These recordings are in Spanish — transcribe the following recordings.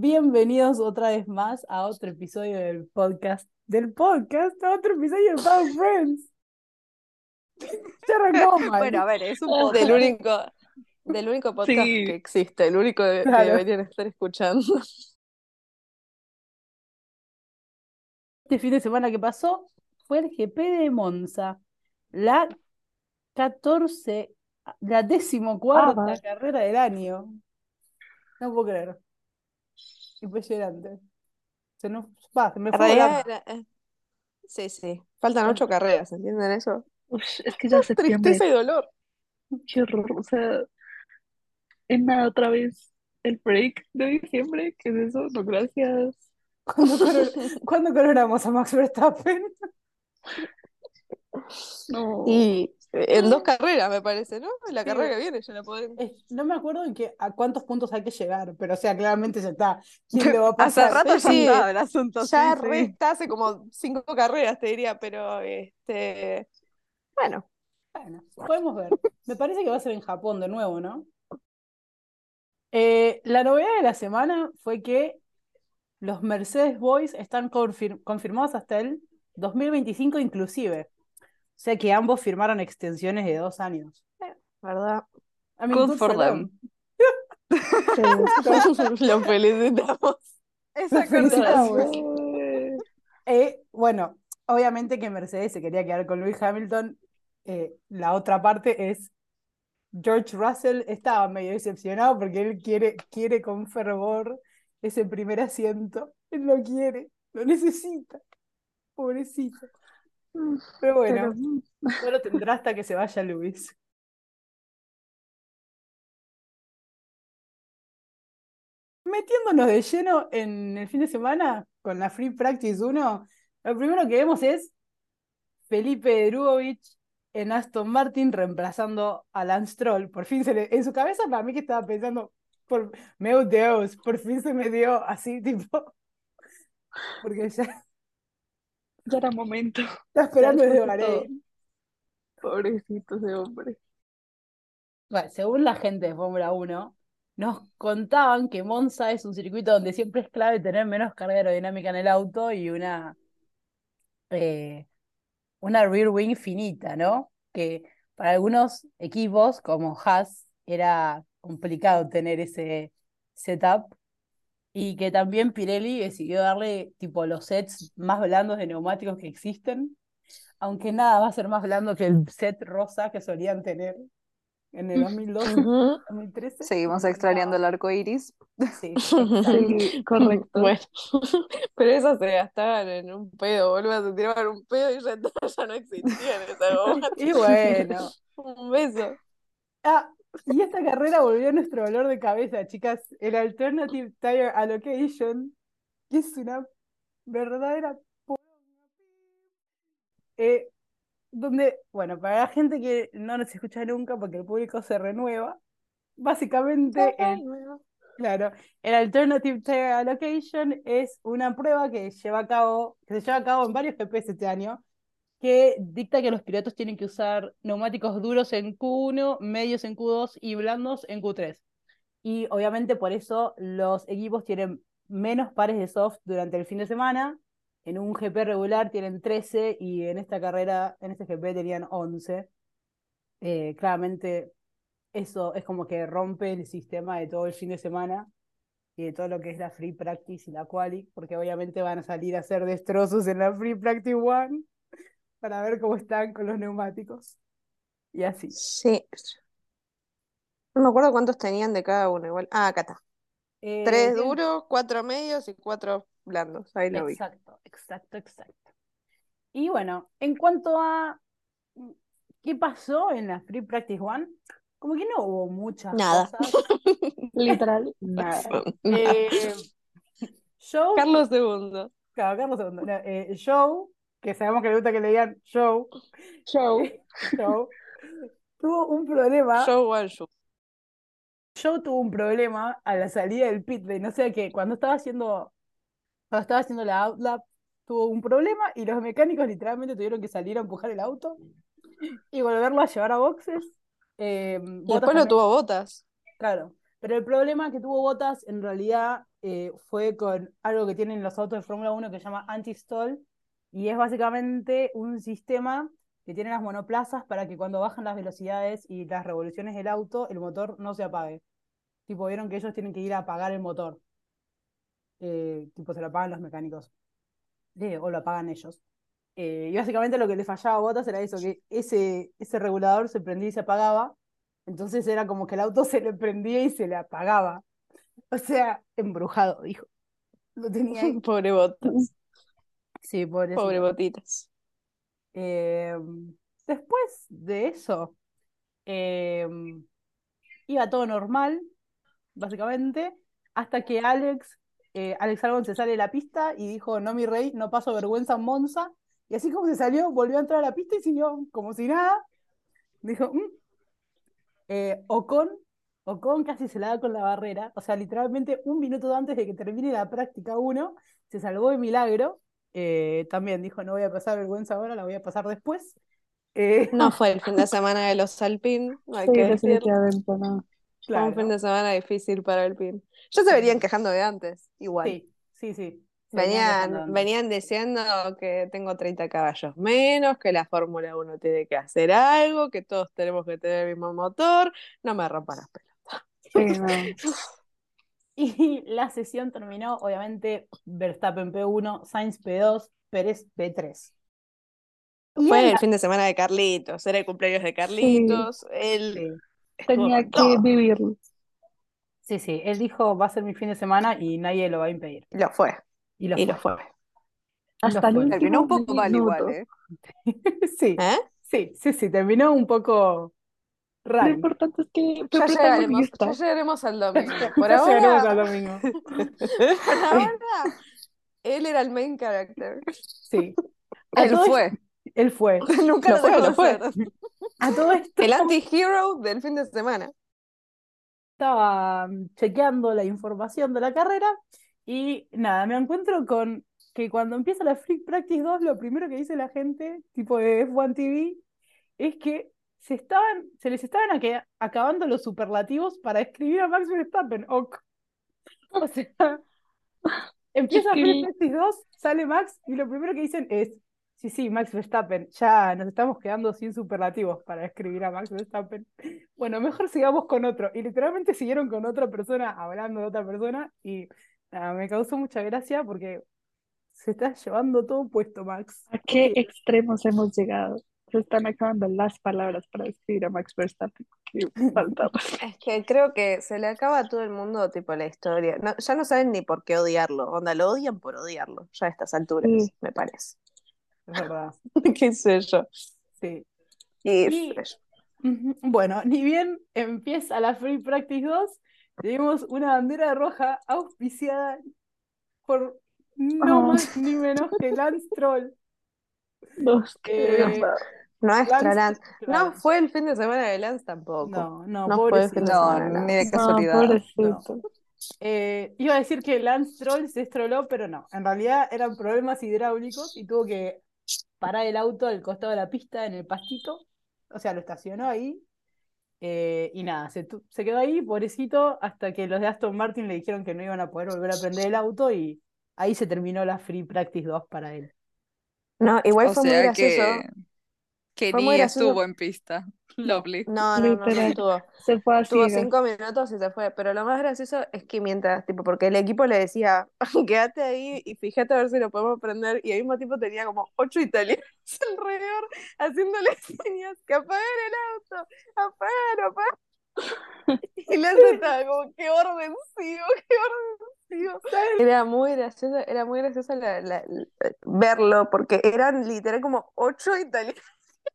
Bienvenidos otra vez más a otro episodio del podcast. Del podcast, a otro episodio de Power Friends. Ya arrancó mal. Bueno, a ver, es un podcast del único, del único podcast Sí. que existe, el único que deberían estar escuchando. Este fin de semana que pasó fue el GP de Monza. La 14, la decimocuarta Ah. carrera del año. No puedo creer. Impresionante. Se nos va, se me fue era- eh, Sí, sí. Faltan ocho carreras, ¿entienden eso? Ush, es que ya septiembre, Tristeza y dolor. qué horror. O sea, en nada otra vez el break de diciembre, ¿qué es eso? No, gracias. ¿Cuándo, ¿cuándo coronamos a Max Verstappen? No. Y en dos carreras, me parece, ¿no? En la Sí. carrera que viene ya la podremos. Es- no me acuerdo en qué, a cuántos puntos hay que llegar, pero o sea, claramente ya está. ¿Quién lo va a Hace pasar? rato ya Sí, estaba el asunto. Ya sí, sí. resta hace como cinco carreras, te diría, pero este. Bueno, Bueno, podemos ver. Me parece que va a ser en Japón de nuevo, ¿no? Eh, la novedad de la semana fue que los Mercedes Boys están confir- confirmados hasta el 2025 inclusive. O sea que ambos firmaron extensiones de dos años. ¿verdad? I mean, Good good for them. them. Lo felicitamos. Esa felicitamos. Eh, bueno, obviamente que Mercedes se quería quedar con Lewis Hamilton. Eh, la otra parte es George Russell estaba medio decepcionado porque él quiere, quiere con fervor ese primer asiento. Él lo quiere, lo necesita. Pobrecito. Pero bueno, Pero, no lo tendrá hasta que se vaya Lewis. Metiéndonos de lleno en el fin de semana con la Free Practice 1, lo primero que vemos es Felipe Drugovich en Aston Martin reemplazando a Lance Stroll. Por fin se le, en su cabeza para mí que estaba pensando, por, meu Deus, por fin se me dio así, tipo, porque ya ya era momento. está esperando desde. Bahrein. Pobrecito ese hombre. Bueno, según la gente de Fórmula 1, nos contaban que Monza es un circuito donde siempre es clave tener menos carga aerodinámica en el auto y una, eh, una rear wing finita, ¿no? Que para algunos equipos, como Haas, era complicado tener ese setup y que también Pirelli decidió darle tipo los sets más blandos de neumáticos que existen, aunque nada va a ser más blando que el set rosa que solían tener en el 2012, Ujú. 2013. Seguimos extrañando el arco iris. Sí. Sí, correcto. Bueno, pero esas se gastaban en un pedo, boludo. Se tiraban un pedo y ya, ya no existían esas gomas. Y bueno. Un beso. Ah, y esta carrera volvió a nuestro dolor de cabeza, chicas. El Alternative Tire Allocation, que es una verdadera. Eh, donde, bueno, para la gente que no nos escucha nunca porque el público se renueva, básicamente el, claro, el Alternative Tire Allocation es una prueba que lleva a cabo, que se lleva a cabo en varios GPs este año, que dicta que los pilotos tienen que usar neumáticos duros en Q1, medios en Q2 y blandos en Q3. Y obviamente por eso los equipos tienen menos pares de soft durante el fin de semana. En un GP regular tienen 13 y en esta carrera, en este GP tenían 11. Eh, claramente eso es como que rompe el sistema de todo el fin de semana y de todo lo que es la free practice y la quali, porque obviamente van a salir a hacer destrozos en la free practice one para ver cómo están con los neumáticos. Y así. Sí. No me acuerdo cuántos tenían de cada uno, igual. Ah, acá está. Eh, Tres tienen- duros, cuatro medios y cuatro blandos. Ahí lo vi. Exacto, exacto, exacto. Y bueno, en cuanto a mm, qué pasó en la Free Practice One, como que no hubo muchas Nada. cosas. Literal, nada. Eh, Carlos II. claro, Carlos II, no, eh, show, que sabemos que le gusta que le digan show, Show. show, tuvo un problema. Show one show. Joe tuvo un problema a la salida del pit lane, o sea que cuando estaba haciendo, cuando estaba haciendo la outlap, tuvo un problema y los mecánicos literalmente tuvieron que salir a empujar el auto y volverlo a llevar a boxes. Eh, Y después lo también- tuvo botas. Claro, Pero el problema que tuvo Bottas en realidad eh, fue con algo que tienen los autos de Fórmula 1 que se llama anti-stall, y es básicamente un sistema que tiene las monoplazas para que cuando bajan las velocidades y las revoluciones del auto, el motor no se apague. Tipo, vieron que ellos tienen que ir a apagar el motor. Eh, tipo, se lo apagan los mecánicos. Eh, o lo apagan ellos. Eh, y básicamente lo que le fallaba a Bottas era eso, que ese, ese regulador se prendía y se apagaba. Entonces era como que el auto se le prendía y se le apagaba. O sea, embrujado, dijo. Lo tenía. Pobre botas. Sí, Pobre botitas. Eh, después de eso, eh, iba todo normal, básicamente, hasta que Alex, eh, Alex Albon se sale de la pista y dijo, no mi rey, no paso vergüenza en Monza. Y así como se salió, volvió a entrar a la pista y siguió como si nada. Dijo, "Mm". Eh, Ocon, Ocon casi se la da con la barrera, o sea, literalmente un minuto antes de que termine la práctica 1, se salvó de milagro. Eh, también dijo, no voy a pasar vergüenza ahora, la voy a pasar después. Eh, No fue el fin de semana de los Alpine, hay Sí, que definitivamente no. Fue un fin de semana difícil para Alpine. Ya se verían quejando de antes, igual. Sí, sí, sí. Venían Venían, venían diciendo que tengo 30 caballos menos, que la Fórmula 1 tiene que hacer algo, que todos tenemos que tener el mismo motor. No me rompan las pelotas. Sí, no. Y la sesión terminó, obviamente, Verstappen P1, Sainz P2, Pérez P3. Y Fue en el la- fin de semana de Carlitos, era el cumpleaños de Carlitos. Él Sí, Tenía que todo. vivirlo. sí, sí, él dijo, va a ser mi fin de semana y nadie lo va a impedir. Y lo fue, Y lo y lo fue. Hasta fue. último Terminó un poco mal igual. ¿eh? Sí, ¿Eh? sí, sí, sí, terminó un poco Lo importante es que fue Ya llegaremos, ya llegaremos al domingo. Por Ya llegaremos ahora, al domingo. por ahora, él era el main character. Sí. A Él fue. esto- Él fue. Nunca Lo lo fue, lo fue. A todo esto El anti-hero del fin de semana. estaba mm, chequeando la información de la carrera y nada, me encuentro con que cuando empieza la Free Practice 2, lo primero que dice la gente, tipo de F1 TV, es que se estaban, se les estaban acabando los superlativos para escribir a Max Verstappen. ok. O sea, empieza Free Practice 2, sale Max y lo primero que dicen es, sí, sí, Max Verstappen, ya nos estamos quedando sin superlativos para escribir a Max Verstappen. Bueno, mejor sigamos con otro. Y literalmente siguieron con otra persona, hablando de otra persona, y nada, me causó mucha gracia porque se está llevando todo puesto, Max. ¿A qué extremos hemos llegado? Se están acabando las palabras para describir a Max Verstappen. Es que creo que se le acaba a todo el mundo, tipo, la historia. No, ya no saben ni por qué odiarlo. Onda, lo odian por odiarlo, ya a estas alturas, Sí. me parece. Es verdad, ¿Qué sé yo? sí. Y. Bueno, ni bien empieza la Free Practice 2, tenemos una bandera roja auspiciada por no Ah. más ni menos que Lance Troll. Los que Eh, Nuestra Lance- Lance. claro. No fue el fin de semana de Lance tampoco. No, no, No fue el fin de pobrecito. No, ni de No, casualidad. Eh, iba a decir que Lance Troll se estroló, pero no. En realidad eran problemas hidráulicos y tuvo que parar el auto al costado de la pista en el pastito. O sea, lo estacionó ahí. eh, y nada, se, se quedó ahí, pobrecito, hasta que los de Aston Martin le dijeron que no iban a poder volver a prender el auto y ahí se terminó la Free Practice 2 para él. No, igual O fue muy gracioso. que, que Fue ni estuvo en pista. Lovely. No, no, no, estuvo. Se fue así. Tuvo cinco minutos y se fue. Pero lo más gracioso es que mientras, tipo, porque el equipo le decía, quédate ahí y fíjate a ver si lo podemos prender. Y al mismo tiempo tenía como ocho italianos alrededor haciéndole señas que apaguen el auto, apaguen, apaguen. Y Lance estaba como, qué orden sigo, qué orden sigo. Era muy gracioso, era muy gracioso la- la- la- verlo, porque eran literal como ocho italianos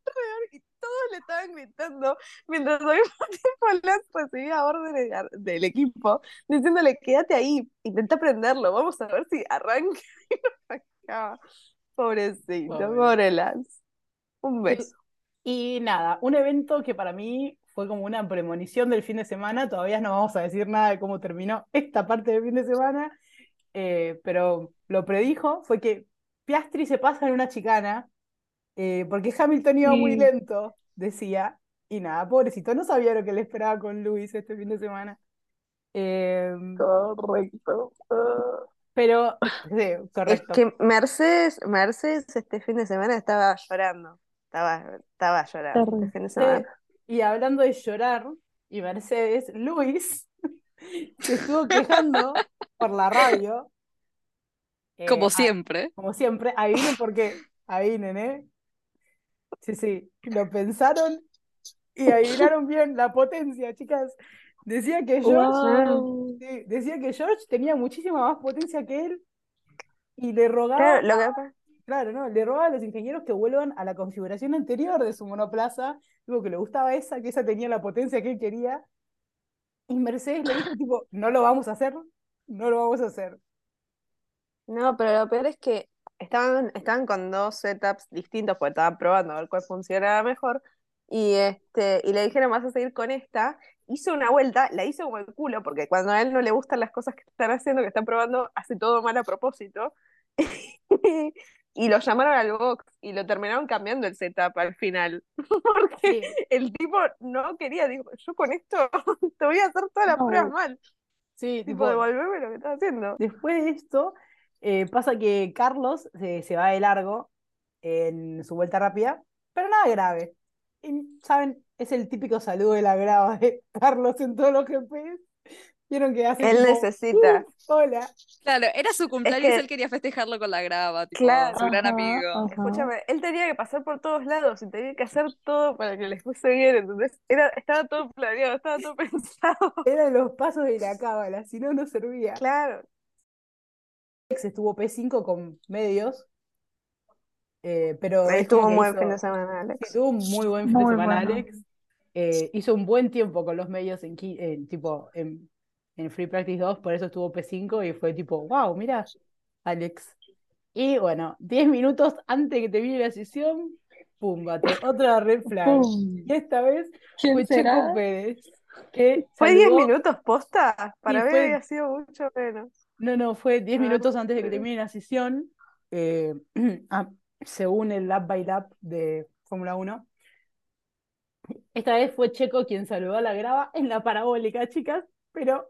alrededor y todos le estaban gritando mientras al mismo tiempo Lance recibía órdenes de- del equipo diciéndole quédate ahí, intenta prenderlo, vamos a ver si arranca y no arrancaba. Pobrecito, Pobre. pobre Lance. Un beso. Y nada, un evento que para mí fue como una premonición del fin de semana. Todavía no vamos a decir nada de cómo terminó esta parte del fin de semana, eh, pero lo predijo fue que Piastri se pasa en una chicana eh, porque Hamilton iba muy lento, decía. Y nada, pobrecito, no sabía lo que le esperaba con Luis este fin de semana. Em, Correcto. Ah. pero, sí, Es correcto. que Mercedes, Mercedes este fin de semana estaba llorando. Estaba, estaba llorando este Terrible. fin de Sí, semana. y hablando de llorar y Mercedes, Luis se estuvo quejando por la radio. eh, Como a- siempre. como siempre, adivinen por qué. Adivinen, ¿eh? Sí, sí, lo pensaron y adivinaron bien la potencia, chicas. Decía que George, Wow. sí, decía que George tenía muchísima más potencia que él y le rogaba, Claro, lo que pa- claro, ¿no? Le rogaba a los ingenieros que vuelvan a la configuración anterior de su monoplaza, digo que le gustaba esa, que esa tenía la potencia que él quería. Y Mercedes le dijo, tipo, no lo vamos a hacer, no lo vamos a hacer. No, pero lo peor es que estaban, estaban con dos setups distintos porque estaban probando a ver cuál funcionaba mejor. Y este, y le dijeron, vas a seguir con esta. Hizo una vuelta, la hizo como el culo, porque cuando a él no le gustan las cosas que están haciendo, que están probando, hace todo mal a propósito. Y lo llamaron al box y lo terminaron cambiando el setup al final. Porque Sí, el tipo no quería, dijo, yo con esto te voy a hacer todas las No. pruebas mal. sí, Tipo, tipo, devolverme lo que estás haciendo. Después de esto, eh, pasa que Carlos se, se va de largo en su vuelta rápida, pero nada grave. Y, ¿saben? Es el típico saludo de la grava de Carlos en todos los GPs. Vieron que hace Él necesita. "Uh, hola. Claro, era su cumpleaños que- él quería festejarlo con la grava, tipo, Claro. su gran Ajá, amigo. ajá. Escúchame, él tenía que pasar por todos lados y tenía que hacer todo para que les fuese bien, entonces era, estaba todo planeado, estaba todo pensado. Eran los pasos de la cábala, si no, no servía. Claro. Alex estuvo P5 con medios, eh, pero Ahí es tuvo como un buen hizo- fin de semana, Sí, Alex. tuvo un muy buen fin de Muy semana, bueno. Alex. Eh, hizo un buen tiempo con los medios en, en, tipo, en, en Free Practice 2, por eso estuvo P5 y fue tipo, wow, mira, Alex. Y bueno, 10 minutos antes de que termine la sesión, pum, bate, otra red flag. Pum. Y esta vez ¿Quién fue? Checo Pérez, que ¿Fue 10 saludó- minutos posta? Para Sí, mí fue- había sido mucho menos. No, no, fue 10 Ah, minutos antes de que termine la sesión, eh, ah, según el lap by lap de Fórmula 1. Esta vez fue Checo quien saludó a la grava en la parabólica, chicas, pero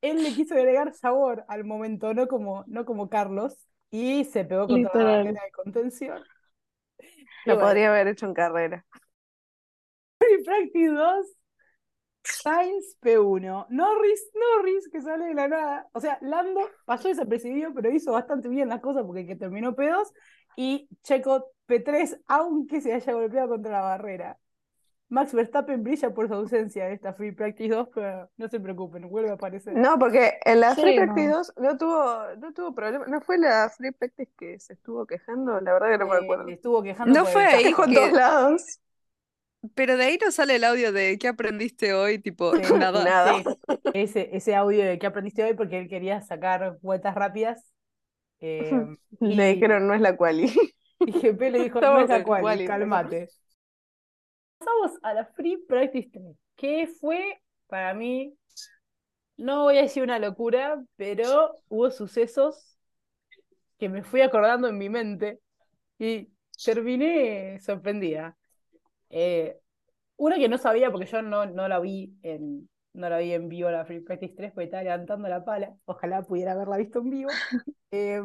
él le quiso agregar sabor al momento, no como, no como Carlos, y se pegó contra la Literal. barrera de contención. Y Lo bueno, podría haber hecho en carrera. Free Practice 2, Sainz P1, Norris, Norris, que sale de la nada. O sea, Lando pasó desapercibido, pero hizo bastante bien las cosas porque que terminó P2 y Checo P3, aunque se haya golpeado contra la barrera. Max Verstappen brilla por su ausencia en esta Free Practice 2, pero no se preocupen, vuelve a aparecer. No, porque en la Sí, Free no. Practice 2 no tuvo, no tuvo problema. ¿No fue la Free Practice que se estuvo quejando? La verdad que no me Eh, acuerdo. estuvo quejando No fue Dijo en todos lados. Pero de ahí no sale el audio de ¿qué aprendiste hoy? Tipo, Sí, nada. Nada. Sí, ese, ese audio de que aprendiste hoy porque él quería sacar vueltas rápidas. eh, Le y- dijeron no es la quali. Y GP le dijo, no es la cual, quali, cálmate. Pasamos a la Free Practice 3, que fue, para mí, no voy a decir una locura, pero hubo sucesos que me fui acordando en mi mente y terminé sorprendida. Eh, una que no sabía, porque yo no, no la vi en, no la vi en vivo la Free Practice 3, porque estaba levantando la pala, ojalá pudiera haberla visto en vivo. Eh,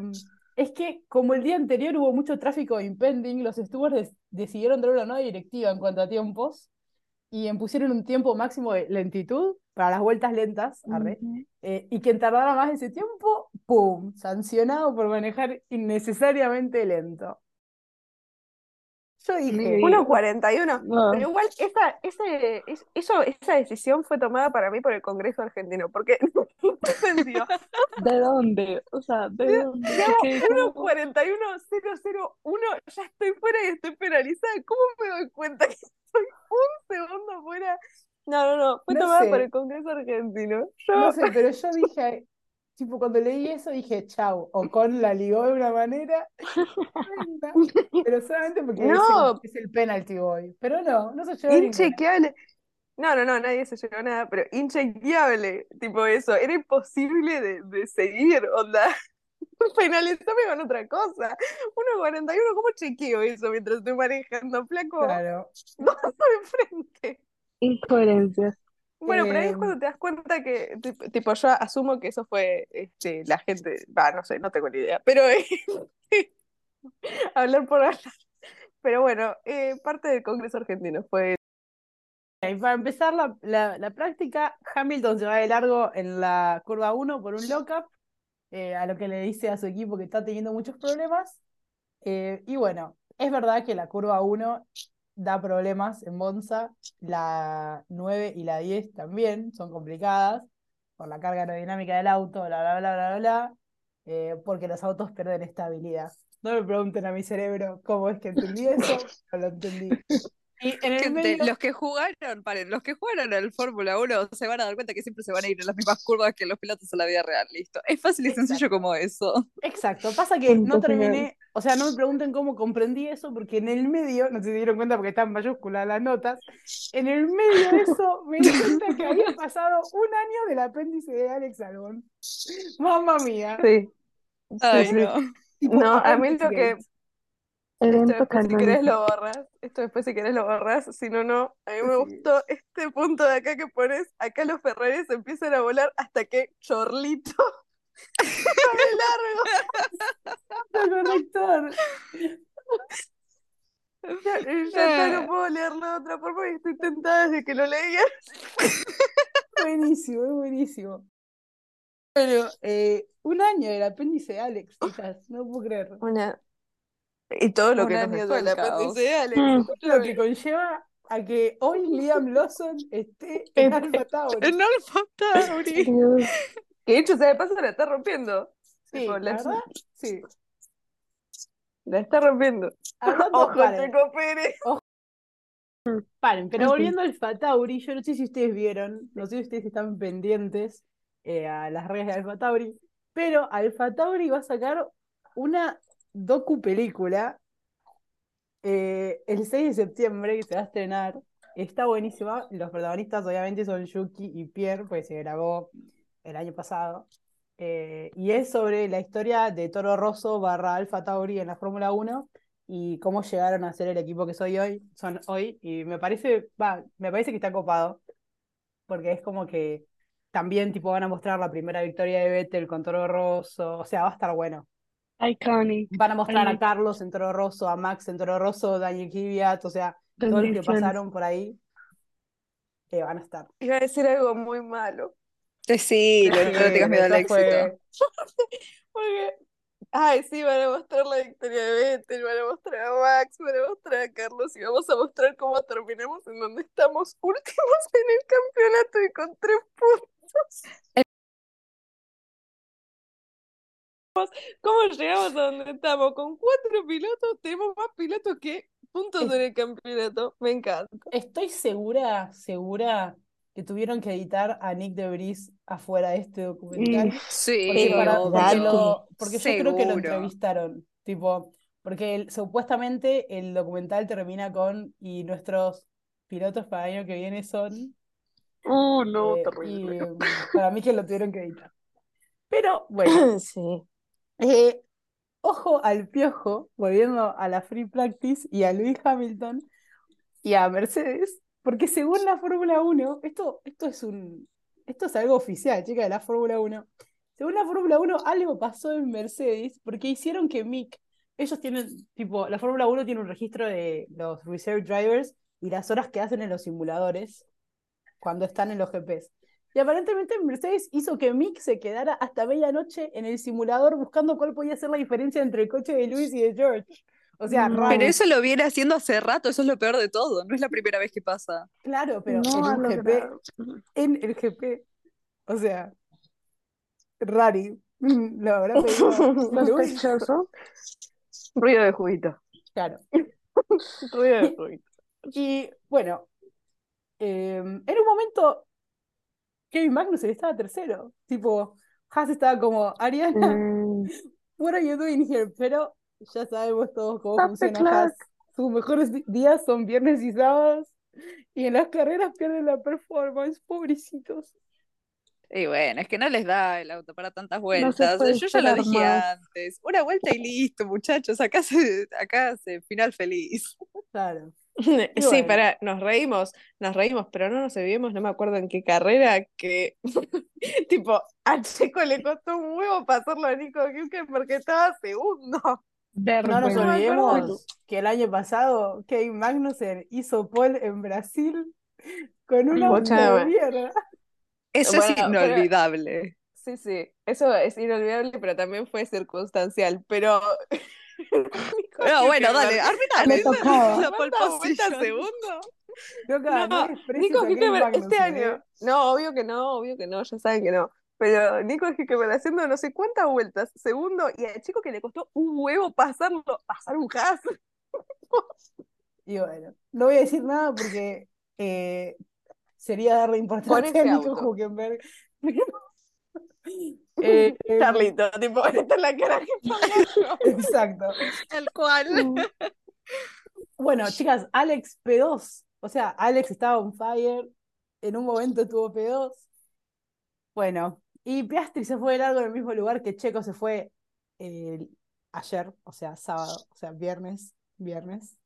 es que como el día anterior hubo mucho tráfico impending, los stewards decidieron dar una nueva directiva en cuanto a tiempos y impusieron un tiempo máximo de lentitud para las vueltas lentas, arre, eh, y quien tardara más ese tiempo, ¡pum! Sancionado por manejar innecesariamente lento. Yo dije, Sí. 1.41. No. Pero igual, esa, ese, es- eso, esa decisión fue tomada para mí por el Congreso argentino, porque no entendió. ¿De dónde? O sea, ¿de dónde? Digamos, ¿Qué- cómo? 1.41.001, ya estoy fuera y estoy penalizada. ¿Cómo me doy cuenta que estoy un segundo fuera? No, no, no, fue No tomada sé. por el Congreso argentino. Yo, no sé, pero yo dije, tipo, cuando leí eso dije, chau, Ocon la ligó de una manera pero solamente porque es No. el, es el penalty boy. Pero no, no se llevó inchequeable. No, no, no, nadie se llevó nada, pero inchequeable, tipo eso, era imposible de, de seguir, onda. Penalizame con otra cosa. 1.41, ¿cómo chequeo eso mientras estoy manejando? Flaco, Claro. dos de frente. Incoherencias. Bueno, pero ahí es Em, cuando te das cuenta que, tip- tipo, yo asumo que eso fue este, la gente, va, no sé, no tengo ni idea, pero eh, hablar por hablar. Pero bueno, eh, parte del Congreso argentino fue para empezar la, la- la práctica, Hamilton se va de largo en la curva 1 por un lockup, eh, a lo que le dice a su equipo que está teniendo muchos problemas. Eh, y bueno, es verdad que la curva 1 da problemas en Monza, la 9 y la 10 también son complicadas por la carga aerodinámica del auto, bla, bla, bla, bla, bla, eh, porque los autos pierden estabilidad. No me pregunten a mi cerebro cómo es que entendí eso, no lo entendí. Y en el Gente, medio... los que jugaron, paren, los que jugaron al Fórmula 1 se van a dar cuenta que siempre se van a ir en las mismas curvas que los pilotos en la vida real, listo. Es fácil y sencillo como eso. Exacto, pasa que no terminé, o sea, no me pregunten cómo comprendí eso, porque en el medio, no se dieron cuenta porque están mayúsculas las notas, en el medio de eso me di cuenta que había pasado un año del apéndice de Alex Albon. Mamma mía. Sí. Ay, sí. no. Tipo, No, a mí lo que. Esto después si querés lo borras. Esto después si querés lo borras. Si no, no. A mí me gustó este punto de acá que pones. Acá los Ferraris empiezan a volar hasta que Chorlito largo. Corrector. Ya, ya está, no puedo leerlo de otra forma y estoy tentada desde que lo leía. Buenísimo, es buenísimo. Bueno, eh, un año del apéndice de Alex, chicas, no puedo creer. Una... Y todo lo Un que caos. de Alex. Mm. Lo que conlleva a que hoy Liam Lawson esté en Alpha Tauri. En Alfa Tauri. Que de hecho, se de paso la está rompiendo. Sí, Tipo, la la, verdad, sí. la está rompiendo. Ojo, Checo Pérez. paren, pero volviendo al Alpha Tauri, yo no sé si ustedes vieron, no sé si ustedes están pendientes eh, a las redes de Alpha Tauri, pero Alpha Tauri va a sacar una docu película eh, el 6 de septiembre que se va a estrenar. Está buenísima. Los protagonistas obviamente son Yuki y Pierre, pues se grabó el año pasado. Eh, y es sobre la historia de Toro Rosso barra Alfa Tauri en la Fórmula 1 y cómo llegaron a ser el equipo que soy hoy, son hoy. Y me parece, va, me parece que está copado, porque es como que también tipo van a mostrar la primera victoria de Vettel con Toro Rosso, o sea, va a estar bueno. Iconic. Van a mostrar a. Carlos en Toro Rosso, a Max en Toro Rosso, Daniel Kvyat, o sea, todos los que pasaron por ahí eh, van a estar. Iba a decir algo muy malo. Sí, no, no miedo al Eso éxito. fue- Porque, ay, sí, van a mostrar la victoria de Vettel, van a mostrar a Max, van a mostrar a Carlos y vamos a mostrar cómo terminamos en donde estamos últimos en el campeonato y con tres puntos. ¿Cómo llegamos a donde estamos? Con cuatro pilotos, tenemos más pilotos que puntos en el campeonato. Me encanta. Estoy segura, segura que tuvieron que editar a Nick de Vries afuera de este documental. Mm. Sí, Porque, para- porque lo- porque yo creo que lo entrevistaron. Tipo, porque el- supuestamente el documental termina con y nuestros pilotos para el año que viene son. Oh, no, eh, terrible. y para mí que lo tuvieron que editar. Pero bueno, Sí. Eh, ojo al piojo, volviendo a la free practice y a Lewis Hamilton y a Mercedes, porque según la Fórmula 1, esto, esto es un, esto es algo oficial, chica, de la Fórmula 1. Según la Fórmula 1, algo pasó en Mercedes porque hicieron que Mick, ellos tienen, tipo, la Fórmula 1 tiene un registro de los reserve drivers y las horas que hacen en los simuladores cuando están en los GPs. Y aparentemente Mercedes hizo que Mick se quedara hasta medianoche en el simulador buscando cuál podía ser la diferencia entre el coche de Lewis y de George. O sea, No. raro. Pero eso lo viene haciendo hace rato, eso es lo peor de todo. No es la primera vez que pasa. Claro, pero No en un GP, en el GP. O sea, Rari, lo habrá pedido Lewis. Sospechoso. Ruido de juguito. Claro. Ruido de juguito. Y bueno, eh, en un momento Kevin Magnussen estaba tercero. Tipo, Haas estaba como, Ariana, Mm. what are you doing here? Pero ya sabemos todos cómo Stop funciona. Haas. Sus mejores días son viernes y sábados. Y en las carreras pierden la performance, pobrecitos. Y bueno, es que no les da el auto para tantas vueltas. Yo ya lo dije más. antes. Una vuelta y listo, muchachos. Acá se, acá se final feliz. Claro. Sí, bueno. para, nos reímos, nos reímos, pero no nos vimos, no me acuerdo en qué carrera, que tipo, a Checo le costó un huevo pasarlo a Nico Hülkenberg porque estaba segundo. No nos olvidemos que el año pasado Kevin Magnussen hizo pole en Brasil con un auto de mierda. Eso es pero- inolvidable. Sí, sí, eso es inolvidable, pero también fue circunstancial, pero... No, bueno, dale, arbitrale. Le tocaba. La pole ¿cuántas vueltas position. segundo? Loca, no, No, Nico este año. No, obvio que no, obvio que no, ya saben que no. Pero Nico Hülkenberg haciendo no sé cuántas vueltas, segundo, y al chico que le costó un huevo pasarlo, pasar un gas. Y bueno, no voy a decir nada porque eh, sería darle importancia a Nico. Eh, Charlito, tipo, esta es la cara que exacto. Tal cual. Bueno, chicas, Alex P2. O sea, Alex estaba on fire. En un momento tuvo P2. Bueno, y Piastri se fue de largo en el mismo lugar que Checo se fue eh, ayer, o sea, sábado, o sea, viernes, viernes,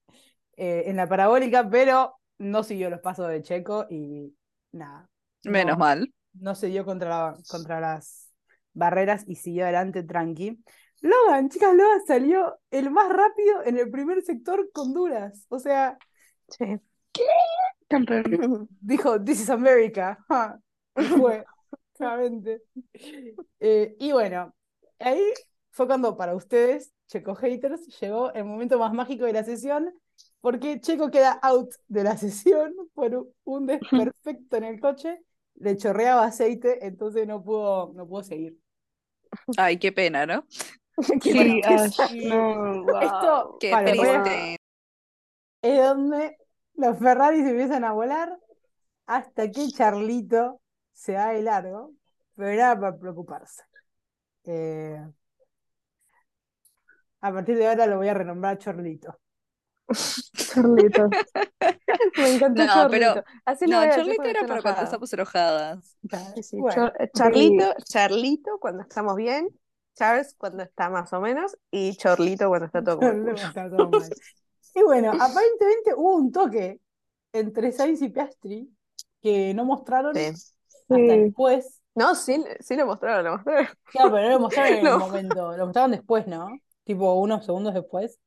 eh, en la parabólica, pero no siguió los pasos de Checo y nada. Menos no, mal. No se dio contra, la- contra las barreras y siguió adelante tranqui. Logan, chicas, Logan salió el más rápido en el primer sector con duras. O sea, Sí. Campeón. dijo, This is America. fue, claramente. Eh, y bueno, ahí fue cuando para ustedes, Checo Haters, llegó el momento más mágico de la sesión, porque Checo queda out de la sesión por un desperfecto en el coche, le chorreaba aceite, entonces no pudo, no pudo seguir. Ay, qué pena, ¿no? Sí, no, wow. Esto Qué triste. es donde los Ferraris empiezan a volar hasta que Charlito se va de largo, pero era para preocuparse. Eh, a partir de ahora lo voy a renombrar Chorlito. Charlito. Me encantó No, Chorlito. pero- Así No, Charlito era para cuando estamos enojadas. Sí, sí, Bueno, Chor- Charlito, Charlito cuando estamos bien, Charles cuando está más o menos y Chorlito cuando está todo está todo mal. Y bueno, aparentemente hubo un toque entre Sainz y Piastri que no mostraron Sí. hasta Sí. después. No, sí, sí lo mostraron, lo mostraron. Claro, pero no lo mostraron en el momento, lo mostraron después, ¿no? Tipo unos segundos después.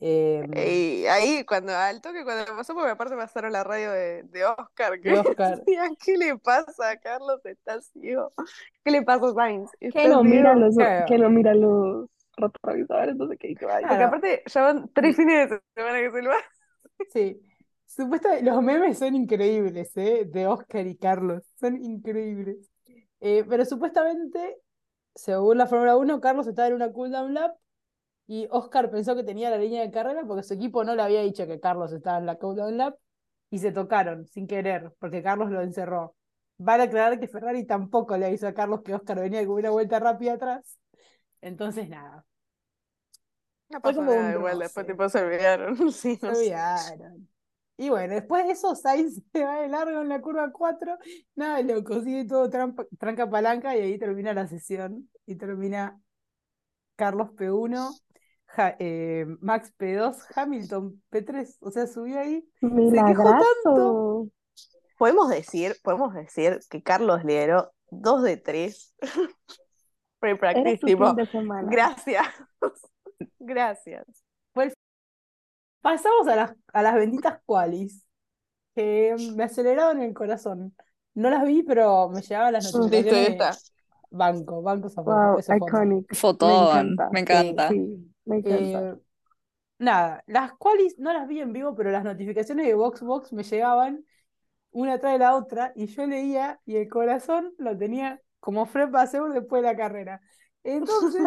Eh, Y ahí, cuando al toque, cuando pasó, porque aparte pasaron la radio de, de Oscar, que Oscar. decían, ¿qué le pasa? Carlos está ciego. ¿Qué le pasa a Sainz? Que no mira ciego". los, Claro. que no mira los retrovisores, no sé qué. que vaya. Porque Claro. aparte ya van tres fines de semana que se lo va. Sí. Supuestamente, los memes son increíbles, ¿eh? De Oscar y Carlos. Son increíbles. Eh, pero supuestamente, según la Fórmula 1, Carlos estaba en una cooldown lap y Oscar pensó que tenía la línea de carrera porque su equipo no le había dicho que Carlos estaba en la cooldown lap y se tocaron sin querer porque Carlos lo encerró. Vale aclarar que Ferrari tampoco le avisó a Carlos que Oscar venía con una vuelta rápida atrás. Entonces, nada, No Fue pasó como nada un igual, después tipo se olvidaron. Sí, Se no olvidaron. Y bueno, después de eso, Sainz se va de largo en la curva 4. Nada, loco, sigue todo trampa- tranca palanca y ahí termina la sesión. Y termina Carlos P1, Ja- eh, Max P2, Hamilton P3. O sea, subió ahí. Milagrazo. Podemos decir, podemos decir que Carlos lideró dos de tres Era pre-practice, gracias. Gracias. Pasamos a las, a las benditas qualis, que me aceleraron el corazón. No las vi, pero me llegaban las notificaciones. Banco, banco foto, Wow, iconic. Fotón, encanta. me encanta. Sí, me encanta. Eh, nada, las qualis no las vi en vivo, pero las notificaciones de VoxBox me llegaban una tras de la otra y yo leía y el corazón lo tenía como Fred Vasseur después de la carrera. Entonces,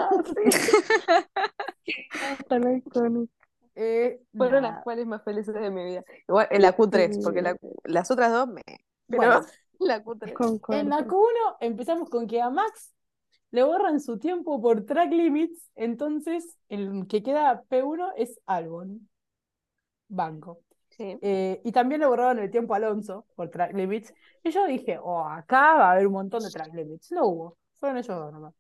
eh, Fueron nada. las cuales más felices de mi vida. Igual en la Q3, porque la- las otras dos me. Pero Bueno, la Q3. en la Q1 empezamos con que a Max le borran su tiempo por track limits, entonces el que queda P1 es Albon. Banco. Sí. Eh, y también le borraron el tiempo a Alonso por track limits. Y yo dije, oh, acá va a haber un montón de track limits. No hubo, fueron ellos dos nomás.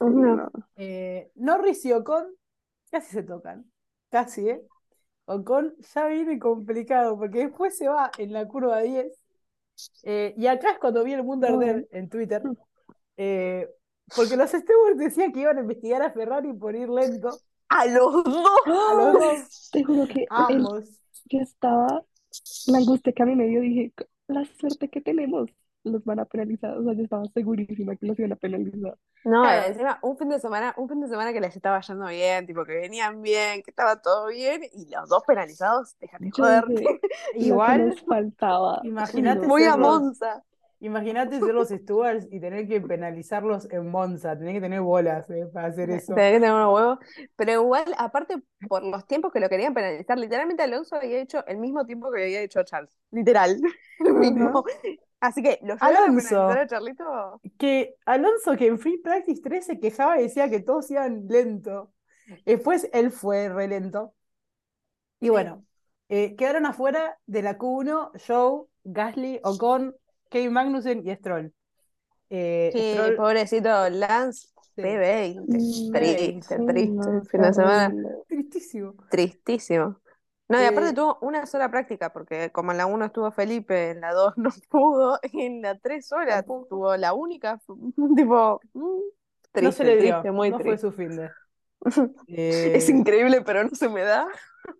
No. Eh, Norris y Ocon casi se tocan, casi, ¿eh? Ocon ya viene complicado, porque después se va en la curva 10. eh, y acá es cuando vi el mundo arder en Twitter. eh, porque los stewards decían que iban a investigar a Ferrari por ir lento. A los dos. A los dos, Te juro que él, ambos. yo estaba, la angustia que a mí me dio, dije, la suerte que tenemos, los van a penalizar. O sea, yo estaba segurísima que los iban a penalizar. No, Claro. encima un fin de semana, un fin de semana que les estaba yendo bien, tipo que venían bien, que estaba todo bien, y los dos penalizados, déjate joder. dije, Igual, nos faltaba. imagínate. Muy a Monza. Imagínate ser los stewards y tener que penalizarlos en Monza. Tener que tener bolas eh, para hacer eso. Tenés que tener unos huevos. Pero igual, aparte, por los tiempos que lo querían penalizar, literalmente Alonso había hecho el mismo tiempo que había hecho Charles. Literal. El mismo. Así que lo Alonso. a Charlito. Que Alonso, que en Free Practice 3 se quejaba y decía que todos iban lento. Después él fue re lento. Y bueno, eh, quedaron afuera de la Q1 Joe, Gasly, Ocon, Kevin Magnussen y Stroll. Eh, Sí, Stroll, pobrecito Lance, sí, P20. Mm, Triste, sí, triste. no, Fin de semana. tristísimo. Tristísimo. No, y aparte Eh, tuvo una sola práctica, porque como en la 1 estuvo Felipe, en la 2 no pudo, en la 3 horas Tampoco. tuvo la única, tipo, mm, no triste, se le dio, triste, muy no fue triste. su fin de. Es Eh, increíble, pero no se me da.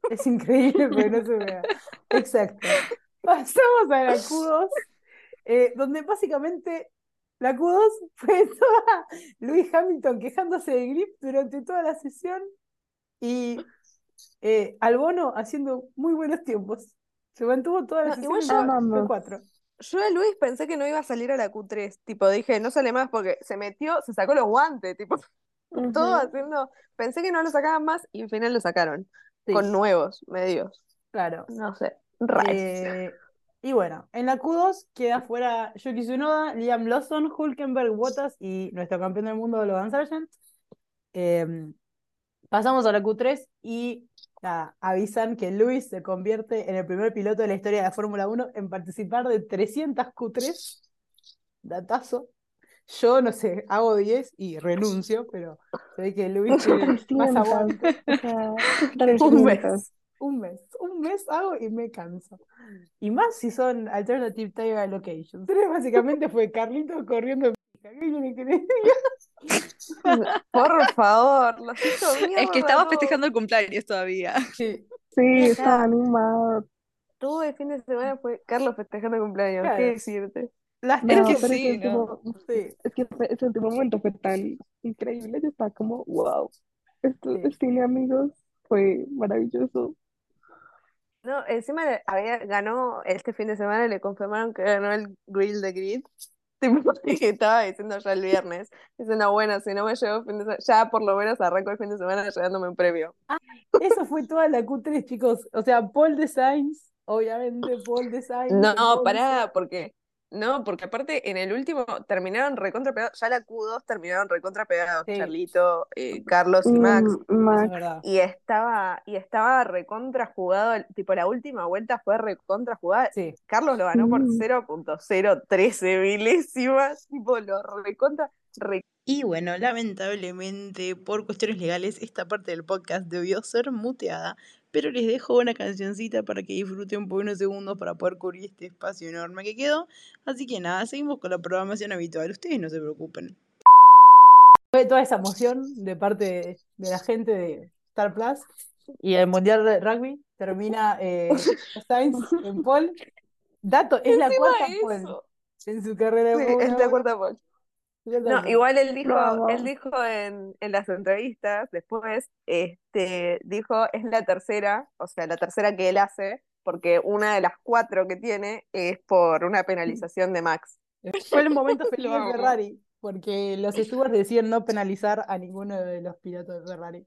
Es increíble, pero no se vea. Exacto. Pasamos a la Q2, eh, donde básicamente la Q2 fue toda Lewis Hamilton quejándose de grip durante toda la sesión y eh, Albono haciendo muy buenos tiempos. Se mantuvo toda la No, sesión en yo- Amamos. P4. Yo de Luis pensé que no iba a salir a la Q3, tipo, dije, no sale más porque se metió, se sacó los guantes, tipo, todo haciendo, pensé que no lo sacaban más y al final lo sacaron, Sí, con nuevos medios, claro. no sé, raros. Eh, y bueno, en la Q2 queda fuera Yuki Tsunoda, Liam Lawson, Hulkenberg, Bottas y nuestro campeón del mundo, Logan Sargent. Eh, pasamos a la Q3 y nada, avisan que Lewis se convierte en el primer piloto de la historia de la Fórmula 1 en participar de 300 Q3. Datazo. Yo no sé, hago 10 y renuncio, pero se ve que Lewis tiene más 300, aguante. Un 300. mes. Un mes, un mes hago y me canso. Y más si son Alternative Tire Allocations. Entonces, básicamente fue Carlito corriendo en pija. ¿Qué quieren que? Por favor, los Es que estaba festejando el cumpleaños todavía. Sí, Sí, estaba animado. Todo el fin de semana fue Carlos festejando cumpleaños, Claro. ¿qué decirte? las No, Es que sí, ese ¿no? último, Sí, es que ese último momento fue tan increíble. Yo estaba como, wow, esto Sí. es cine, amigos, fue maravilloso. No, encima había, ganó este fin de semana, le confirmaron que ganó el Grill de Grid. Tipo, que estaba diciendo ya el viernes, diciendo, bueno, si no me llevo fin de semana, ya por lo menos arranco el fin de semana llevándome un premio. eso fue toda la Q3, chicos. O sea, Paul Designs, obviamente, Paul Designs. en No, Monza. pará, porque, no, porque aparte en el último terminaron recontra pegados, ya la Q2 terminaron recontra pegados, Sí. Charlito, eh, Carlos y Max. Mm, es. Y estaba, y estaba recontra jugado, tipo la última vuelta fue recontra jugada. Sí, Carlos lo ganó por Mm. 0.013 milésimas, tipo lo recontra, re- Y bueno, lamentablemente, por cuestiones legales, esta parte del podcast debió ser muteada, pero les dejo una cancioncita para que disfruten por unos segundos para poder cubrir este espacio enorme que quedó. Así que nada, seguimos con la programación habitual, ustedes no se preocupen. fue toda esa emoción de parte de, la gente de Star Plus. Y el Mundial de Rugby termina eh, Sainz en Paul. Dato, es la cuarta eso. en su carrera de Sí, es la 1. cuarta pole. No, igual él dijo, él dijo en, en las entrevistas, después, este, dijo, es la tercera, o sea, la tercera que él hace, porque una de las cuatro que tiene es por una penalización de Max. Fue el momento feliz de. Ferrari, porque los stewards decían no penalizar a ninguno de los pilotos de Ferrari.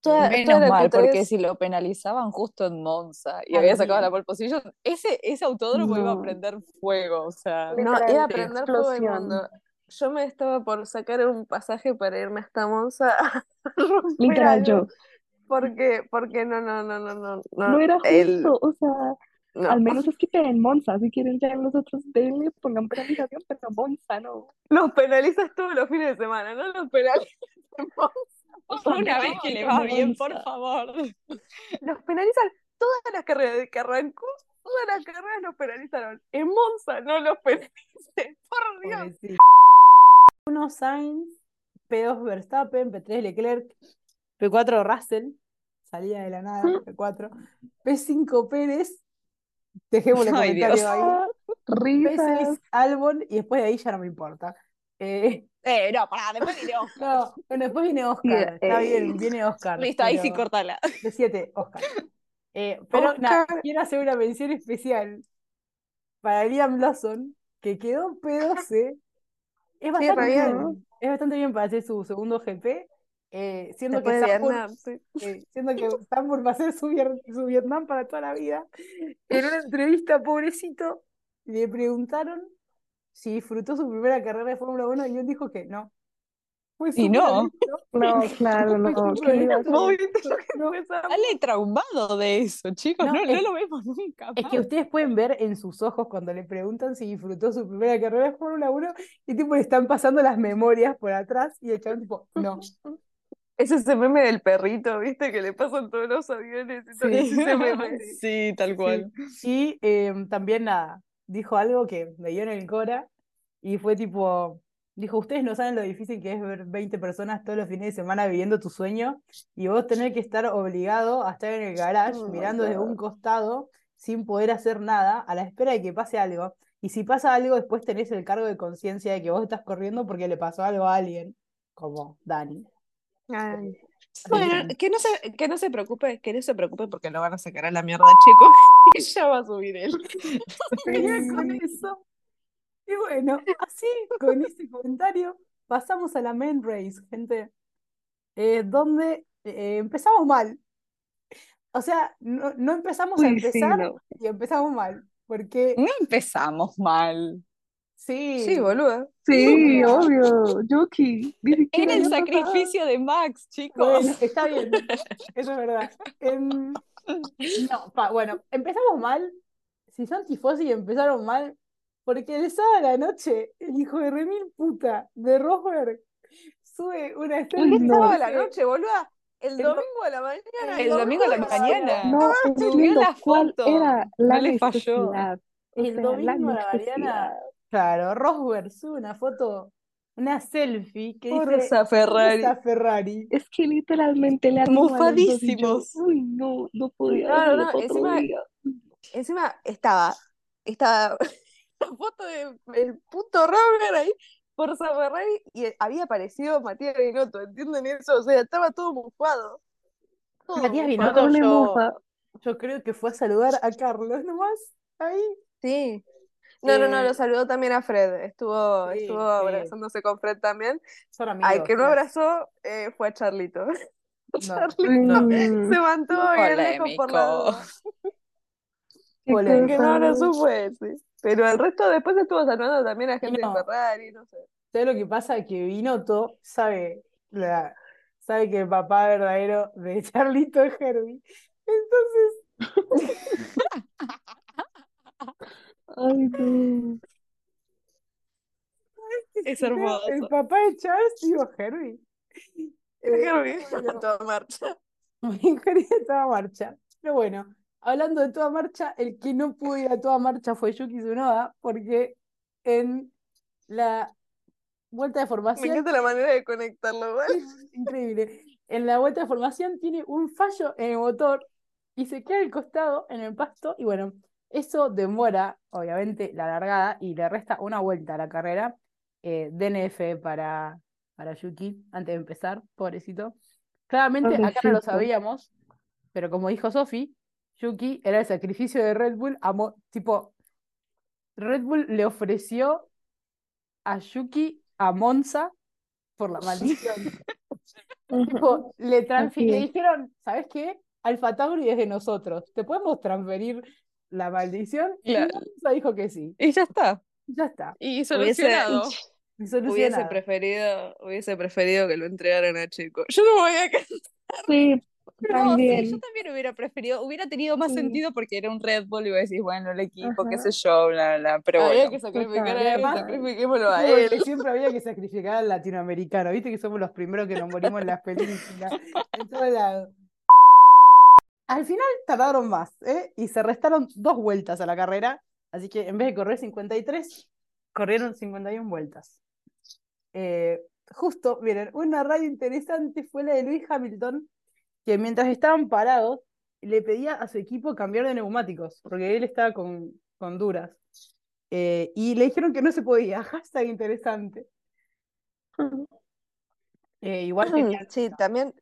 Toda, Menos toda mal, Q3 porque si lo penalizaban justo en Monza y A había sacado la pole position, ese, ese autódromo iba a prender fuego, o sea. No, iba a prender fuego el explosión. mundo. Yo me estaba por sacar un pasaje para irme hasta Monza a Literal, yo. porque, porque no, no, no, no, no, no, No era el- justo, o sea, no. al menos es que en Monza, si quieren ya los otros denle, pongan penalización, pero Monza no. Los penalizas todos los fines de semana, no los penalizas en Monza. Una vez que le va bien, por favor. Los penalizan todas las carreras de que arrancó, todas las carreras los penalizaron. En Monza no los penalicen, por Dios. Pobrecito. Uno Sainz, P2 Verstappen, P3 Leclerc, P4 Russell, salía de la nada, P4, P5 Pérez, dejemos el comentario ahí, Ah, Risas. P6 Albon y después de ahí ya no me importa. Eh, Eh, no, pará, después viene Oscar. no, bueno, después viene Oscar, está eh. bien, viene Oscar, Listo, ahí sí cortala. de 7, Oscar. Eh, pero nada, quiero hacer una mención especial para Liam Lawson, que quedó P12. Es bastante bien, es bastante bien para hacer su segundo GP, eh, siendo que Vietnam, sí. eh, siendo que va a ser su, su Vietnam para toda la vida. En una entrevista, pobrecito, le preguntaron si disfrutó su primera carrera de Fórmula 1 y él dijo que no. Fue Y no. No, claro, no. Fue ¿Qué súper le iba a honesto. hacer? ¿Vos viste lo que No. esa- Sale traumado de eso, chicos. No, No, no lo vemos nunca Es que ustedes pueden ver en sus ojos cuando le preguntan si disfrutó su primera carrera de Fórmula 1 y tipo le están pasando las memorias por atrás y el chabón tipo, no. Es ese meme del perrito, ¿viste? Que le pasan todos los aviones y todo. Sí. Es ese meme. Sí, tal cual. Y eh, también nada, dijo algo que me dio en el cora y fue tipo, dijo, ustedes no saben lo difícil que es ver 20 personas todos los fines de semana viviendo tu sueño y vos tener que estar obligado a estar en el garage Oh mirando desde un costado sin poder hacer nada a la espera de que pase algo. Y si pasa algo, después tenés el cargo de conciencia de que vos estás corriendo porque le pasó algo a alguien, como Dani. Ay. Bueno, que no se, que no se preocupe, que no se preocupe porque lo van a sacar a la mierda, chicos. Y ya va a subir él. Venía con eso. Y bueno, así, con ese comentario, pasamos a la main race, gente. Eh, donde eh, empezamos mal. O sea, no, no empezamos a sí, empezar no. y empezamos mal. Porque No empezamos mal. sí, Sí, boludo. Sí, obvio. Yuki. Era el pasado. sacrificio de Max, chicos. bueno, está bien. Eso es verdad. Em, no, pa- bueno, empezamos mal. Si son tifosi empezaron mal, porque el sábado a la noche, el hijo de remil puta de Rosberg sube una story no. Sábado a la noche, boluda. El El domingo a la mañana. El domingo a la mañana. No Subió entiendo la cuál foto. era la No le falló. El la domingo a la mañana, claro, Rosberg sube una foto, una selfie que dice Forza Ferrari. "Forza Ferrari. Es que literalmente le yo, Mofadísimos. Uy, no, no podía No, no, no, encima-. Encima estaba, estaba la foto del puto Robert ahí por Ferrari y había aparecido Matías Binotto, ¿entienden eso? O sea, estaba todo mufado. Todo Matías. Binotto, yo, yo creo que fue a saludar a Carlos nomás. Ahí. Sí. No, no, no, Eh, lo saludó también a Fred. Estuvo, Sí, estuvo sí. abrazándose con Fred también. Amigos. Al que no abrazó eh, fue a Charlito. No, Charlito no. Mm, se mantuvo bien lejos por la. El que no abrazó fue ese. Pero el resto después estuvo saludando también a gente no. de Ferrari, no sé. ¿Sabes lo que pasa? Que Binotto sabe, la, sabe que el papá verdadero de Charlito es Herbie. Entonces, Ay, no. Es hermoso. el papá de Charles, digo Herbie. Eh, a toda marcha. Herbie a toda marcha. Pero bueno, hablando de toda marcha, el que no pudo ir a toda marcha fue Yuki Tsunoda, porque en la vuelta de Me formación encanta la manera de conectarlo, ¿vale? Increíble. En la vuelta de formación tiene un fallo en el motor y se queda al costado en el pasto. Y bueno, eso demora, obviamente, la largada y le resta una vuelta a la carrera. Eh, DNF para, para Yuki antes de empezar, pobrecito. Claramente acá no lo sabíamos, pero como dijo Sofi, Yuki era el sacrificio de Red Bull. a mo- tipo, Red Bull le ofreció a Yuki a Monza por la maldición. Tipo, le, le dijeron, ¿sabes qué? Alfa Tauri es de nosotros. ¿Te podemos transferir la maldición? Y. Monza dijo que sí. Y ya está. Ya está. Y Hubiese, solucionado. Hubiese preferido, hubiese preferido que lo entregaran a Checo. Yo no me voy a quedar. Sí, No, sí, También. yo también hubiera preferido, hubiera tenido más Sí. sentido porque era un Red Bull y vos decís, bueno, el equipo, qué sé yo, bla, bla, pero Había bueno. que sacrificar a él, sacrifiquémoslo a él. siempre había que sacrificar al latinoamericano, viste que somos los primeros que nos morimos en las películas, en todos lados. Al final tardaron más, ¿eh? Y se restaron dos vueltas a la carrera, así que en vez de correr 53, corrieron 51 vueltas. Eh, justo, miren, una radio interesante fue la de Luis Hamilton, que mientras estaban parados, le pedía a su equipo cambiar de neumáticos, porque él estaba con, con duras. Eh, y le dijeron que no se podía. Hashtag interesante. Eh, igual tenía- Sí, también,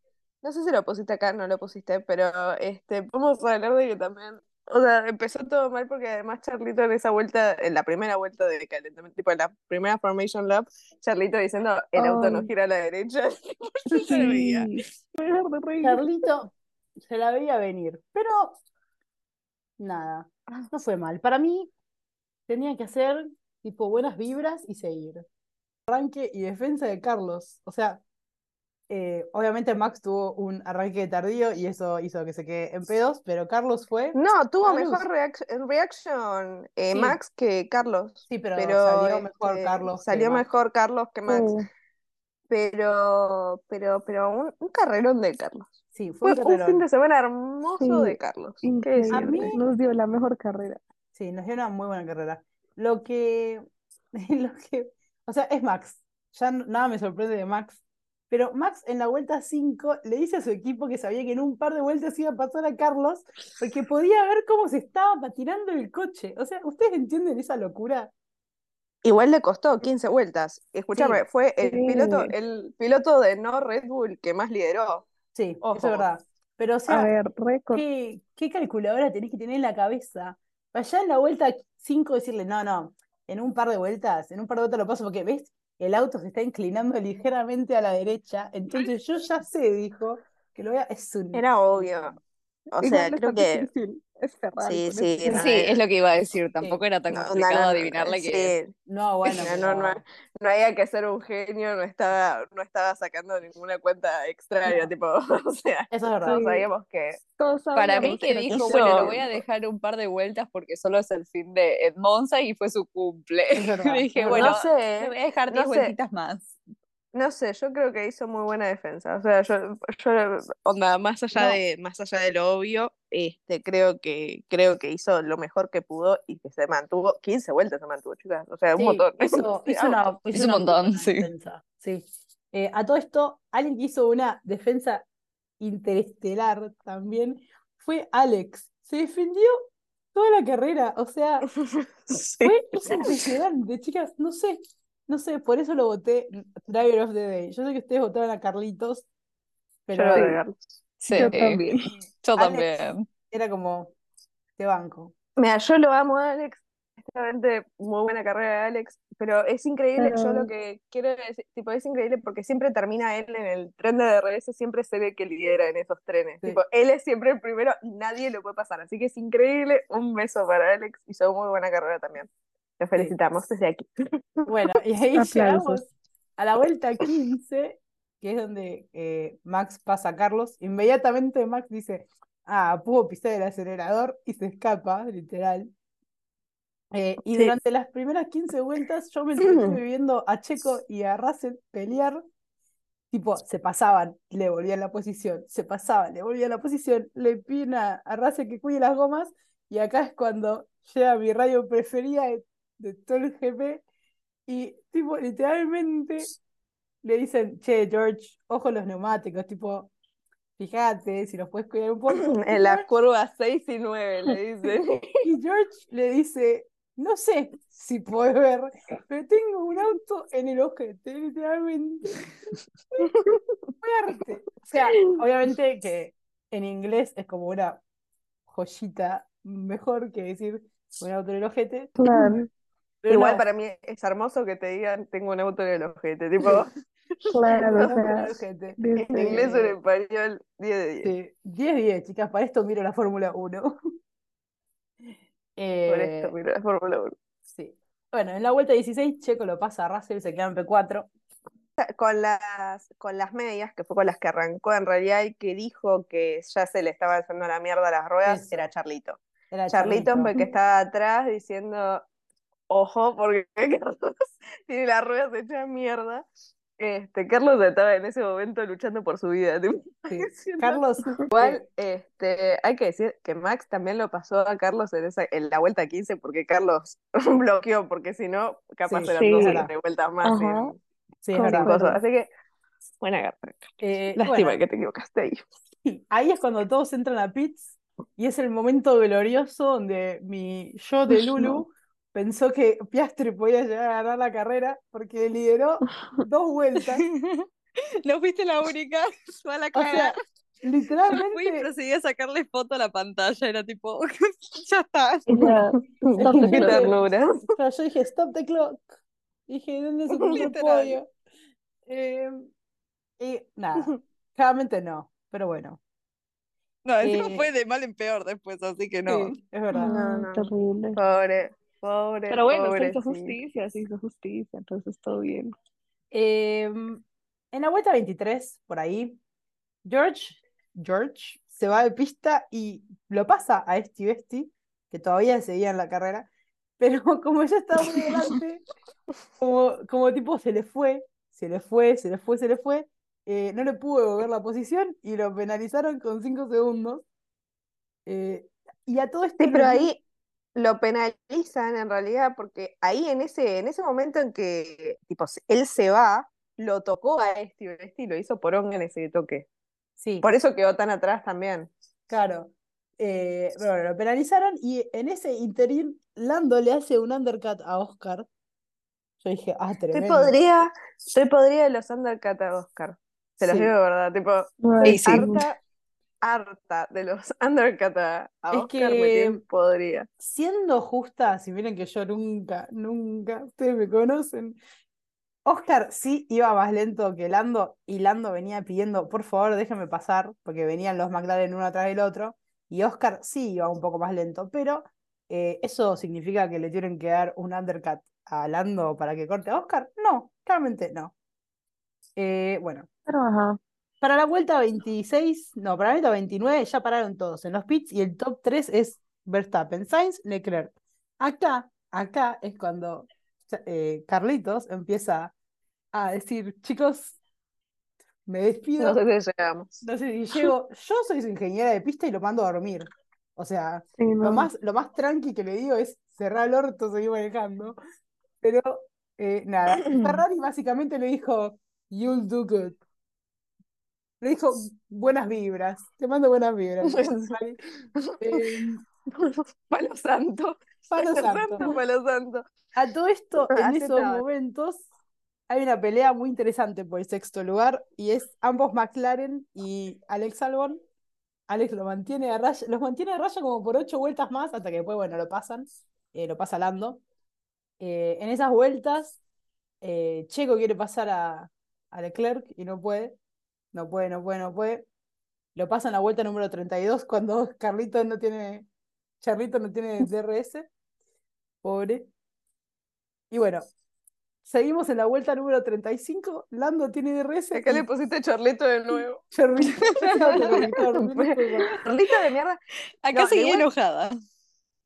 no sé si lo pusiste acá, no lo pusiste, pero este, podemos hablar de que también, o sea, empezó todo mal porque además Charlito en esa vuelta, en la primera vuelta de calentamiento, tipo en la primera Formation Lap, Charlito diciendo, el auto no gira a la derecha, por si se veía. Sí. Carlito se la veía venir, pero nada, no fue mal. Para mí tenía que hacer tipo buenas vibras y seguir. Arranque y defensa de Carlos. O sea, eh, obviamente Max tuvo un arranque tardío y eso hizo que se quede en pedos, pero Carlos fue. No, tuvo Carlos. mejor reac- reaction eh, Sí. Max que Carlos, Sí, pero, pero salió mejor este, Carlos que salió Max. mejor Carlos que Max, Sí. pero, pero, pero un, un carrerón de Carlos. Sí, fue Fue un un fin de semana hermoso Sí, de Carlos. ¿Qué Increíble. decirte? mí- Nos dio la mejor carrera. Sí, nos dio una muy buena carrera. Lo que, lo que, o sea, es Max. Ya nada me sorprende de Max. Pero Max en la vuelta 5 le dice a su equipo que sabía que en un par de vueltas iba a pasar a Carlos porque podía ver cómo se estaba patinando el coche. O sea, ¿ustedes entienden esa locura? Igual le costó 15 vueltas. Escúchame, fue el Sí. piloto, el piloto de no Red Bull que más lideró. Sí, eso es verdad. Pero, o A sea, ver, récord. ¿qué, qué calculadora tenés que tener en la cabeza? Allá en la vuelta 5 decirle, no, no, en un par de vueltas, en un par de vueltas lo paso porque, ¿ves? El auto se está inclinando ligeramente a la derecha, entonces yo ya sé, dijo, que lo vea, es un... Era obvio. O sea, creo que difícil. Es Ferrari Sí, sí, Sí, es lo que iba a decir, tampoco era tan no, no, complicado no, no, adivinarle que sí, No, bueno, no, no, no, pero- no había que ser un genio, no estaba, no estaba sacando ninguna cuenta extraña, No. tipo, o sea, eso es verdad. todos Sí. sabíamos que Todos para mí que dijo, hizo- bueno, lo voy a dejar un par de vueltas porque solo es el fin de Ed Monza y fue su cumple. Es verdad, Dije, bueno, no sé, le voy a dejar no 10 sé. vueltitas más. No sé, yo creo que hizo muy buena defensa. O sea, yo, yo onda, más allá No. de, más allá de lo obvio, este, creo que, creo que hizo lo mejor que pudo y que se mantuvo, 15 vueltas se mantuvo, chicas. O sea, un Sí, montón. hizo, hizo una, Hizo hizo un montón, sí. defensa, sí. Eh, a todo esto, alguien que hizo una defensa interestelar también fue Alex. Se defendió toda la carrera, o sea, Sí. fue es impresionante, chicas, no sé, no sé, por eso lo voté Driver of the Day. Yo sé que ustedes votaron a Carlitos, pero Yo lo Sí. Yo también. yo Alex también. era como, te banco. Mira, yo lo amo a Alex. Realmente muy buena carrera de Alex, pero es increíble, yo lo que quiero decir, tipo, es increíble porque siempre termina él en el tren de DRS, siempre se ve que lidera en esos trenes. Sí. Tipo, él es siempre el primero y nadie lo puede pasar, así que es increíble. Un beso para Alex, hizo muy buena carrera también. Felicitamos desde aquí. Bueno, y ahí Aplausos. llegamos a la vuelta 15, que es donde eh, Max pasa a Carlos. Inmediatamente Max dice, ah, pudo pisar el acelerador y se escapa, literal. Eh, y Sí. durante las primeras 15 vueltas yo me entretuve viendo a Checo y a Russell pelear. Tipo, se pasaban, le volvían la posición, se pasaban, le volvían la posición, le piden a, a Russell que cuide las gomas, y acá es cuando llega mi radio preferida de, de todo el GP, y tipo, literalmente le dicen, che, George, ojo los neumáticos, tipo, fíjate si los puedes cuidar un poco. En las curvas 6 y 9, le dicen. y George le dice, no sé si podés ver, pero tengo un auto en el ojete, literalmente. Fuerte. O sea, obviamente que en inglés es como una joyita mejor que decir un auto en el ojete. Claro, Pero Igual no, para mí es hermoso que te digan, tengo un auto en el ojete, tipo, claro, o sea, en inglés o en español, 10 de 10. Sí, 10-10, chicas, para esto miro la Fórmula 1. Por Eh, esto, mira la Fórmula 1. sí. Bueno, en la vuelta 16, Checo lo pasa a Russell, se queda en P4. esa, con las, con las medias, que fue con las que arrancó en realidad y que dijo que ya se le estaba haciendo la mierda a las ruedas, Eso. era Charlito. Era Charlito Charlito. porque estaba atrás diciendo, ojo, porque Carlos tiene las ruedas hechas mierda. Este, Carlos estaba en ese momento luchando por su vida. Sí. Carlos, Igual, este, hay que decir que Max también lo pasó a Carlos en, esa, en la vuelta 15 porque Carlos bloqueó, porque si no, capaz Sí, eran sí. dos o tres vueltas más Ajá. sin cosas. Así que, buena carta. Eh, Lástima bueno, que te equivocaste ahí. ahí es cuando todos entran a pits y es el momento glorioso donde mi yo de Lulu pensó que Piastri podía llegar a ganar la carrera porque lideró dos vueltas. No fuiste la única. Fue a la O cara. sea, Yo fui y literalmente procedí a sacarle foto a la pantalla. Era tipo, ya está. Qué ternura. Pero yo dije, stop the clock. Dije, ¿dónde se puso el podio? Eh, y nada, claramente no, pero bueno, No, encima Eh, fue de mal en peor después, así que no. sí, es verdad. No. terrible. Pobre, pobre, Pero bueno, se hizo justicia, se hizo justicia, entonces todo bien. Em, en la vuelta 23, por ahí, George, George se va de pista y lo pasa a Esti Besti, que todavía seguía en la carrera, pero como ya estaba muy delante, como, como tipo se le fue, se le fue, se le fue, se le fue, eh, no le pudo devolver la posición y lo penalizaron con 5 segundos. Eh, y a todo esto Sí, pero ahí lo penalizan en realidad porque ahí en ese, en ese momento en que tipo, se- él se va, lo tocó a este y este y lo hizo por onga en ese toque. Sí. Por eso quedó tan atrás también. Claro. Eh, pero bueno, lo penalizaron y en ese interín Lando le hace un undercut a Oscar. Yo dije, ah, Estoy tremendo. podría, estoy podría de los undercut a Oscar. Se los Sí. digo de verdad, tipo, Ay, Y sí. harta, harta de los undercut a, Es Oscar que- podría. Siendo justa, si miren que yo nunca, nunca, ustedes me conocen. Oscar sí iba más lento que Lando y Lando venía pidiendo, por favor, déjenme pasar, porque venían los McLaren uno atrás del otro. Y Oscar sí iba un poco más lento, pero eh, ¿eso significa que le tienen que dar un undercut a Lando para que corte a Oscar? No, claramente no. Eh, bueno, Pero ajá. Para la vuelta 26, no, para la vuelta 29 ya pararon todos en los pits y el top 3 es Verstappen, Sainz, Leclerc. Acá, acá es cuando eh, Carlitos empieza a decir, chicos, me despido. No sé si llegamos. No sé si llego, yo soy su ingeniera de pista y lo mando a dormir. O sea, Sí, lo más, lo más tranqui que le digo es cerrar el orto, seguir manejando. Pero eh, nada, Ferrari básicamente le dijo, you'll do good. Le dijo buenas vibras, te mando buenas vibras. Eh, Palo santo. Palo santo. Palo santo. A todo esto, en esos momentos, hay una pelea muy interesante por el sexto lugar y es ambos McLaren y Alex Albon. Alex lo mantiene a raya, los mantiene a raya como por ocho vueltas más hasta que después, bueno, lo pasan, eh, lo pasa Lando. Eh, en esas vueltas, eh, Checo quiere pasar a, a Leclerc y no puede, no puede, no puede, no puede. Lo pasa en la vuelta número 32 cuando Carlito no tiene, Charlito no tiene DRS. Pobre. Y bueno, seguimos en la vuelta número 35. Lando tiene DRS. Acá y le pusiste Charlito de nuevo. Charlito- Charlito- Charlito de mierda. Acá No, seguí igual- enojada.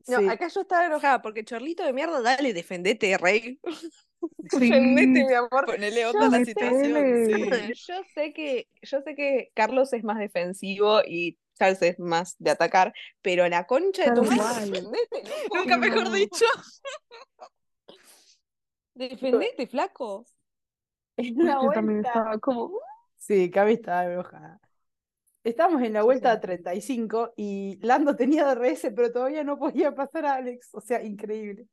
No, Sí. acá yo estaba enojada porque Charlito de mierda, dale, defendete, rey. Sí. Defendete, mi amor. Ponele onda a la situación. Sí. Yo sé que, yo sé que Carlos es más defensivo y Charles es más de atacar, pero la concha de tu madre. Nunca mejor dicho. Defendete, flaco. En la Yo también vuelta. estaba como, Sí, Cami estaba enojada. Estamos en la vuelta 35 y Lando tenía DRS, pero todavía no podía pasar a Alex. O sea, increíble.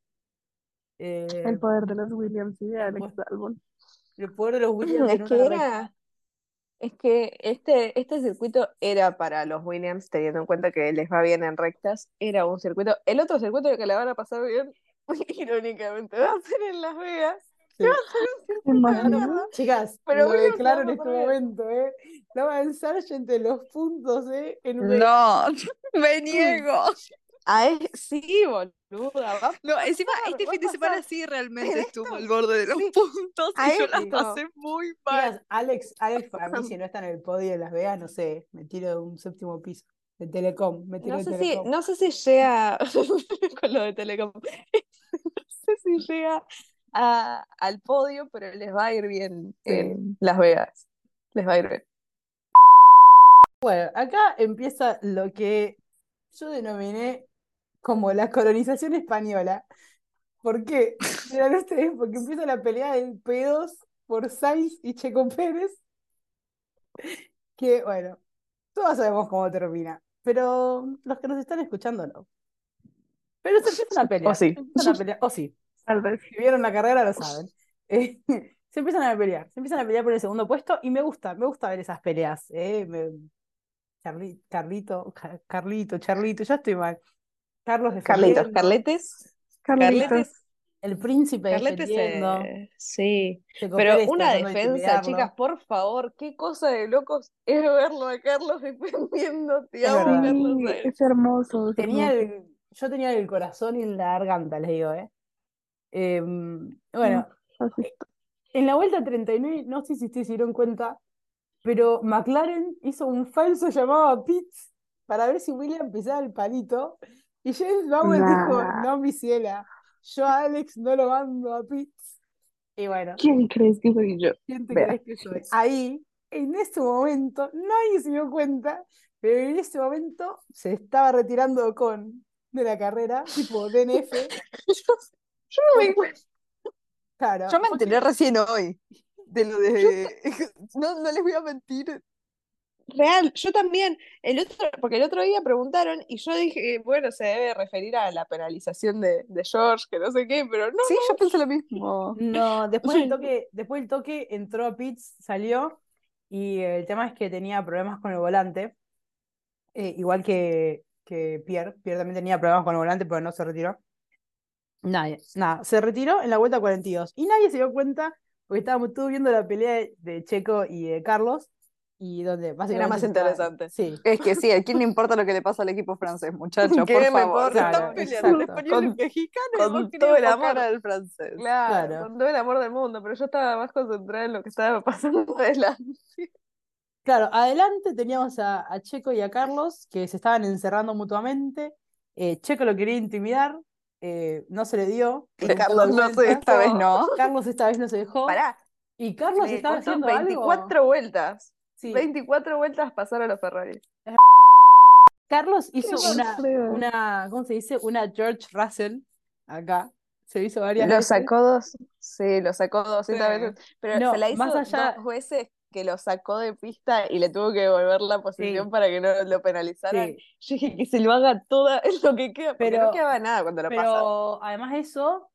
Eh, el poder de los Williams y de Alex. Albon. el poder de los Williams Es que era, es que este, este circuito era para los Williams, teniendo en cuenta que les va bien en rectas, era un circuito. El otro circuito que le van a pasar bien, irónicamente, va a ser en Las Vegas. Sí. Va a ser un circuito. Chicas, Pero lo declaro la en va este momento, ¿eh? Logan Sargent en los puntos, ¿eh? En No, me niego. A es- sí, boluda. va- No, encima pasar, este fin de semana sí realmente En estuvo al borde de los sí, puntos a y yo la esto. pasé muy mal. Alex, Alex para mí, si no está en el podio de Las Vegas, no sé, me tiro de un séptimo piso de Telecom, me tiro No de sé si, Telecom. no sé si llega con lo de Telecom. No sé si llega a- al podio, pero les va a ir bien Sí. en Las Vegas. Les va a ir bien. Bueno, acá empieza lo que yo denominé como la colonización española. ¿Por qué? Dirán ustedes, porque empieza la pelea de pedos por Sainz y Checo Pérez, que bueno, todos sabemos cómo termina, pero los que nos están escuchando no. Pero se empiezan a pelear, sí. se empiezan a pelear, o sí, Tal vez. si vieron la carrera lo saben. Eh, se empiezan a pelear, se empiezan a pelear por el segundo puesto y me gusta, me gusta ver esas peleas. eh, me- Charli- Carlito, Ca- Carlito, Charlito, ya estoy mal. Carlos Carlitos, Carletes. Carlitos. Carletes. el príncipe Carletes, eh, sí. Pero una de defensa, chicas, por favor, qué cosa de locos es verlo a Carlos defendiendo. Te Es amo. Carlos. Hermoso, es Tenía hermoso. el, yo tenía el corazón en la garganta, les digo, ¿eh? Em, bueno, Así. en la vuelta 39, no sé si ustedes se dieron cuenta, pero McLaren hizo un falso llamado a Pitts para ver si William pisaba el palito. Y James Bauer dijo, Nah. no, mi ciela, yo a Alex no lo mando a Pitts. Y bueno, ¿Quién crees que soy yo? ¿quién te Vea. crees que soy? Ahí, en ese momento, nadie se dio cuenta, pero en ese momento se estaba retirando Ocon de la carrera, tipo DNF. Yo, yo no me. Claro, Yo me porque- enteré recién hoy de lo de... No, no les voy a mentir. Real, yo también. El otro, porque el otro día preguntaron y yo dije, bueno, se debe referir a la penalización de, de George, que no sé qué, pero no. Sí, yo pensé lo mismo. No, después del toque, después del toque entró a Pitts, salió, y el tema es que tenía problemas con el volante, eh, igual que, que Pierre. Pierre también tenía problemas con el volante, pero no se retiró. Nadie, nada, se retiró en la vuelta 42. Y nadie se dio cuenta, porque estábamos todos viendo la pelea de, de Checo y de Carlos, y donde básicamente más se interesante. Sí, Es que sí, ¿a quién le importa lo que le pasa al equipo francés, muchachos? ¿Qué Por me favor. importa? Claro, Están peleando exacto. español y Con- mexicano y vos Con todo el amor al francés. Claro. Claro, con todo el amor del mundo, pero yo estaba más concentrada en lo que estaba pasando adelante. Claro, adelante teníamos a, a Checo y a Carlos que se estaban encerrando mutuamente. Eh, Checo lo quería intimidar, eh, no se le dio. de Carlos, no sé, vueltas. esta vez no. Carlos esta vez no se dejó. Pará, Y Carlos estaba haciendo 24 algo. vueltas. Sí, 24 vueltas pasar a los Ferrari. Carlos hizo una, ¿cómo se dice? Una George Russell acá. Se hizo varias Lo veces. sacó dos, sí, lo sacó 200 Sí. veces, pero No, se la hizo más allá- dos veces que lo sacó de pista y le tuvo que devolver la posición Sí. para que no lo penalizaran. Sí, Yo dije que se lo haga toda es lo que queda, Pero- no quedaba nada cuando lo pasa. pero además de eso,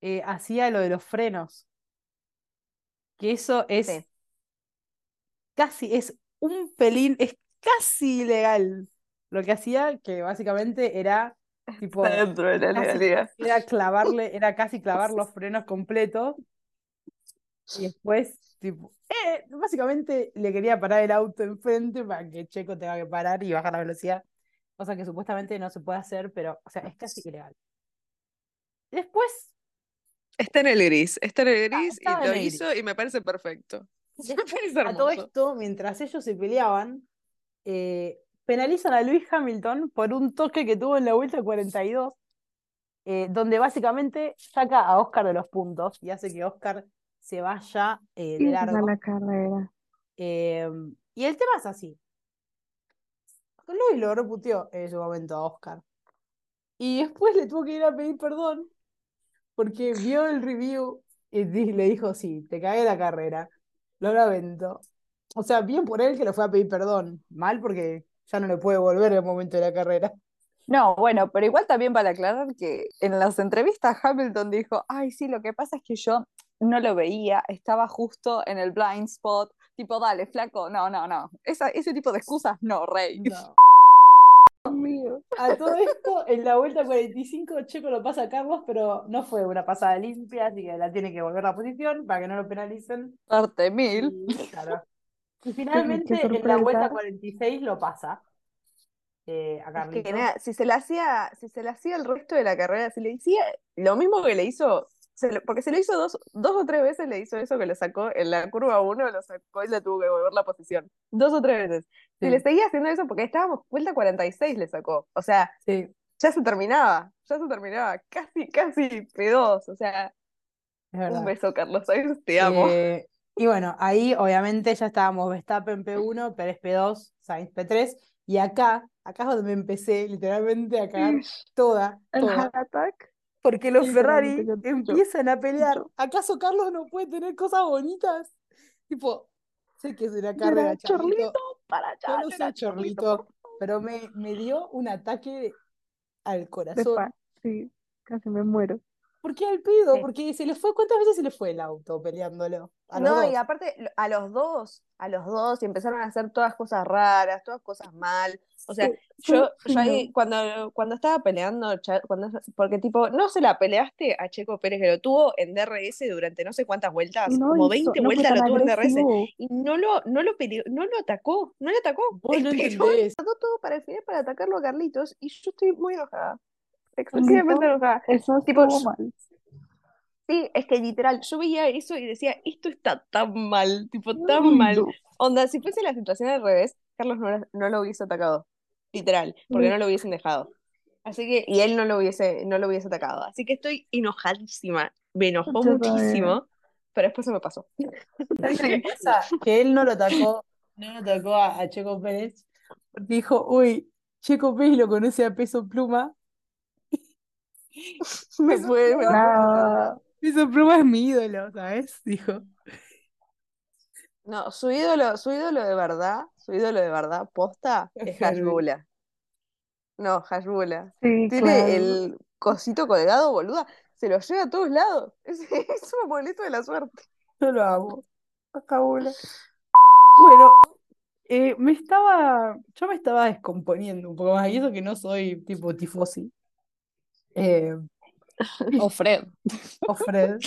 eh, hacía lo de los frenos. Que eso es Sí. Casi, es un pelín, es casi ilegal. Lo que hacía, que básicamente era tipo, Está dentro de la legalidad. era clavarle, era casi clavar los frenos completos. Y después, tipo, eh, básicamente le quería parar el auto enfrente para que Checo tenga que parar y bajar la velocidad. Cosa que supuestamente no se puede hacer, pero, o sea, es casi ilegal. Después, Está en el gris, está en el gris y estaba en lo hizo y me parece perfecto. A todo esto, mientras ellos se peleaban, eh, penalizan a Lewis Hamilton por un toque que tuvo en la vuelta 42, eh, donde básicamente saca a Oscar de los puntos y hace que Oscar se vaya eh, de largo. la carrera. Eh, y el tema es así. Lewis lo reputeó en ese momento a Oscar. Y después le tuvo que ir a pedir perdón porque vio el review y le dijo, sí, te cagué la carrera. Lo lamento. O sea, bien por él que le fue a pedir perdón. Mal porque ya no le puede volver en el momento de la carrera. No, bueno, pero igual también para aclarar que en las entrevistas Hamilton dijo, ay, sí, lo que pasa es que yo no lo veía, estaba justo en el blind spot, tipo, dale, flaco, no, no, no, Esa, ese tipo de excusas no, rey. No. Mío. A todo esto, en la vuelta 45, Checo lo pasa a Carlos, pero no fue una pasada limpia, así que la tiene que volver a la posición para que no lo penalicen. Parte mil. Y, claro. Y finalmente en la vuelta 46 lo pasa. eh, a Es que Carlitos. nada, si se le hacía, si se le hacía el resto de la carrera, si le decía lo mismo que le hizo, se le- porque se lo hizo dos, dos o tres veces, le hizo eso que le sacó en la curva uno, lo sacó y le tuvo que volver la posición. Dos o tres veces. Sí. le seguía haciendo eso, porque estábamos vuelta 46 le sacó. O sea, Sí, ya se terminaba, ya se terminaba. Casi, casi P2. O sea, un beso, Carlos Sainz, te amo. Eh, y bueno, ahí obviamente ya estábamos Verstappen P1, Pérez P2, Sainz P3, y acá, acá es donde me empecé literalmente a cagar toda, El heart attack. Porque los Ferrari empiezan a pelear. ¿Acaso Carlos no puede tener cosas bonitas? Tipo, sé que es una Era carrera, Charlito, Chorlito, para allá, yo no era soy Chorlito, pero me, me dio un ataque al corazón. pa- sí, casi me muero. ¿Por qué al pedo? Sí. Porque se le fue, ¿cuántas veces se le fue el auto peleándolo? No, dos. y aparte, a los dos, a los dos, y empezaron a hacer todas cosas raras, todas cosas mal. O sea, Sí, yo, sí, yo sí, ahí, cuando, cuando estaba peleando, cuando, porque tipo, no se la peleaste a Checo Pérez, que lo tuvo en DRS durante no sé cuántas vueltas, no como hizo, 20 no fue vueltas lo tuvo en DRS, y no lo, no lo peleó, no lo atacó, no lo atacó, Vos no todo para el final para atacarlo a Carlitos, y yo estoy muy enojada, excesivamente Carlito, enojada. Eso Tipo, mal. Sí, es que literal, yo veía eso y decía, esto está tan mal, tipo, tan mal. no. Onda, si fuese la situación al revés, Carlos no, lo- no lo hubiese atacado, literal, porque No. no lo hubiesen dejado. Así que, y él no lo hubiese, no lo hubiese atacado. Así que estoy enojadísima, me enojó muchísimo, pero después se me pasó. ¿Sabes qué pasa? Que él no lo atacó, no lo atacó a, a Checo Pérez, dijo, uy, Checo Pérez lo conoce a Peso Pluma. Me fue, Nada. Peso Pluma es mi ídolo, ¿sabes? Dijo. No, su ídolo, su ídolo de verdad, su ídolo de verdad, posta, es. Hashbula. No, Hashbula. Sí, Tiene claro. el cosito colgado, boluda. Se lo lleva a todos lados. Es, es un amuleto de la suerte. Yo lo amo. Acabula. Bueno, eh, me estaba, yo me estaba descomponiendo un poco más, y eso que no soy tipo tifosi. Eh, O Fred. o Fred.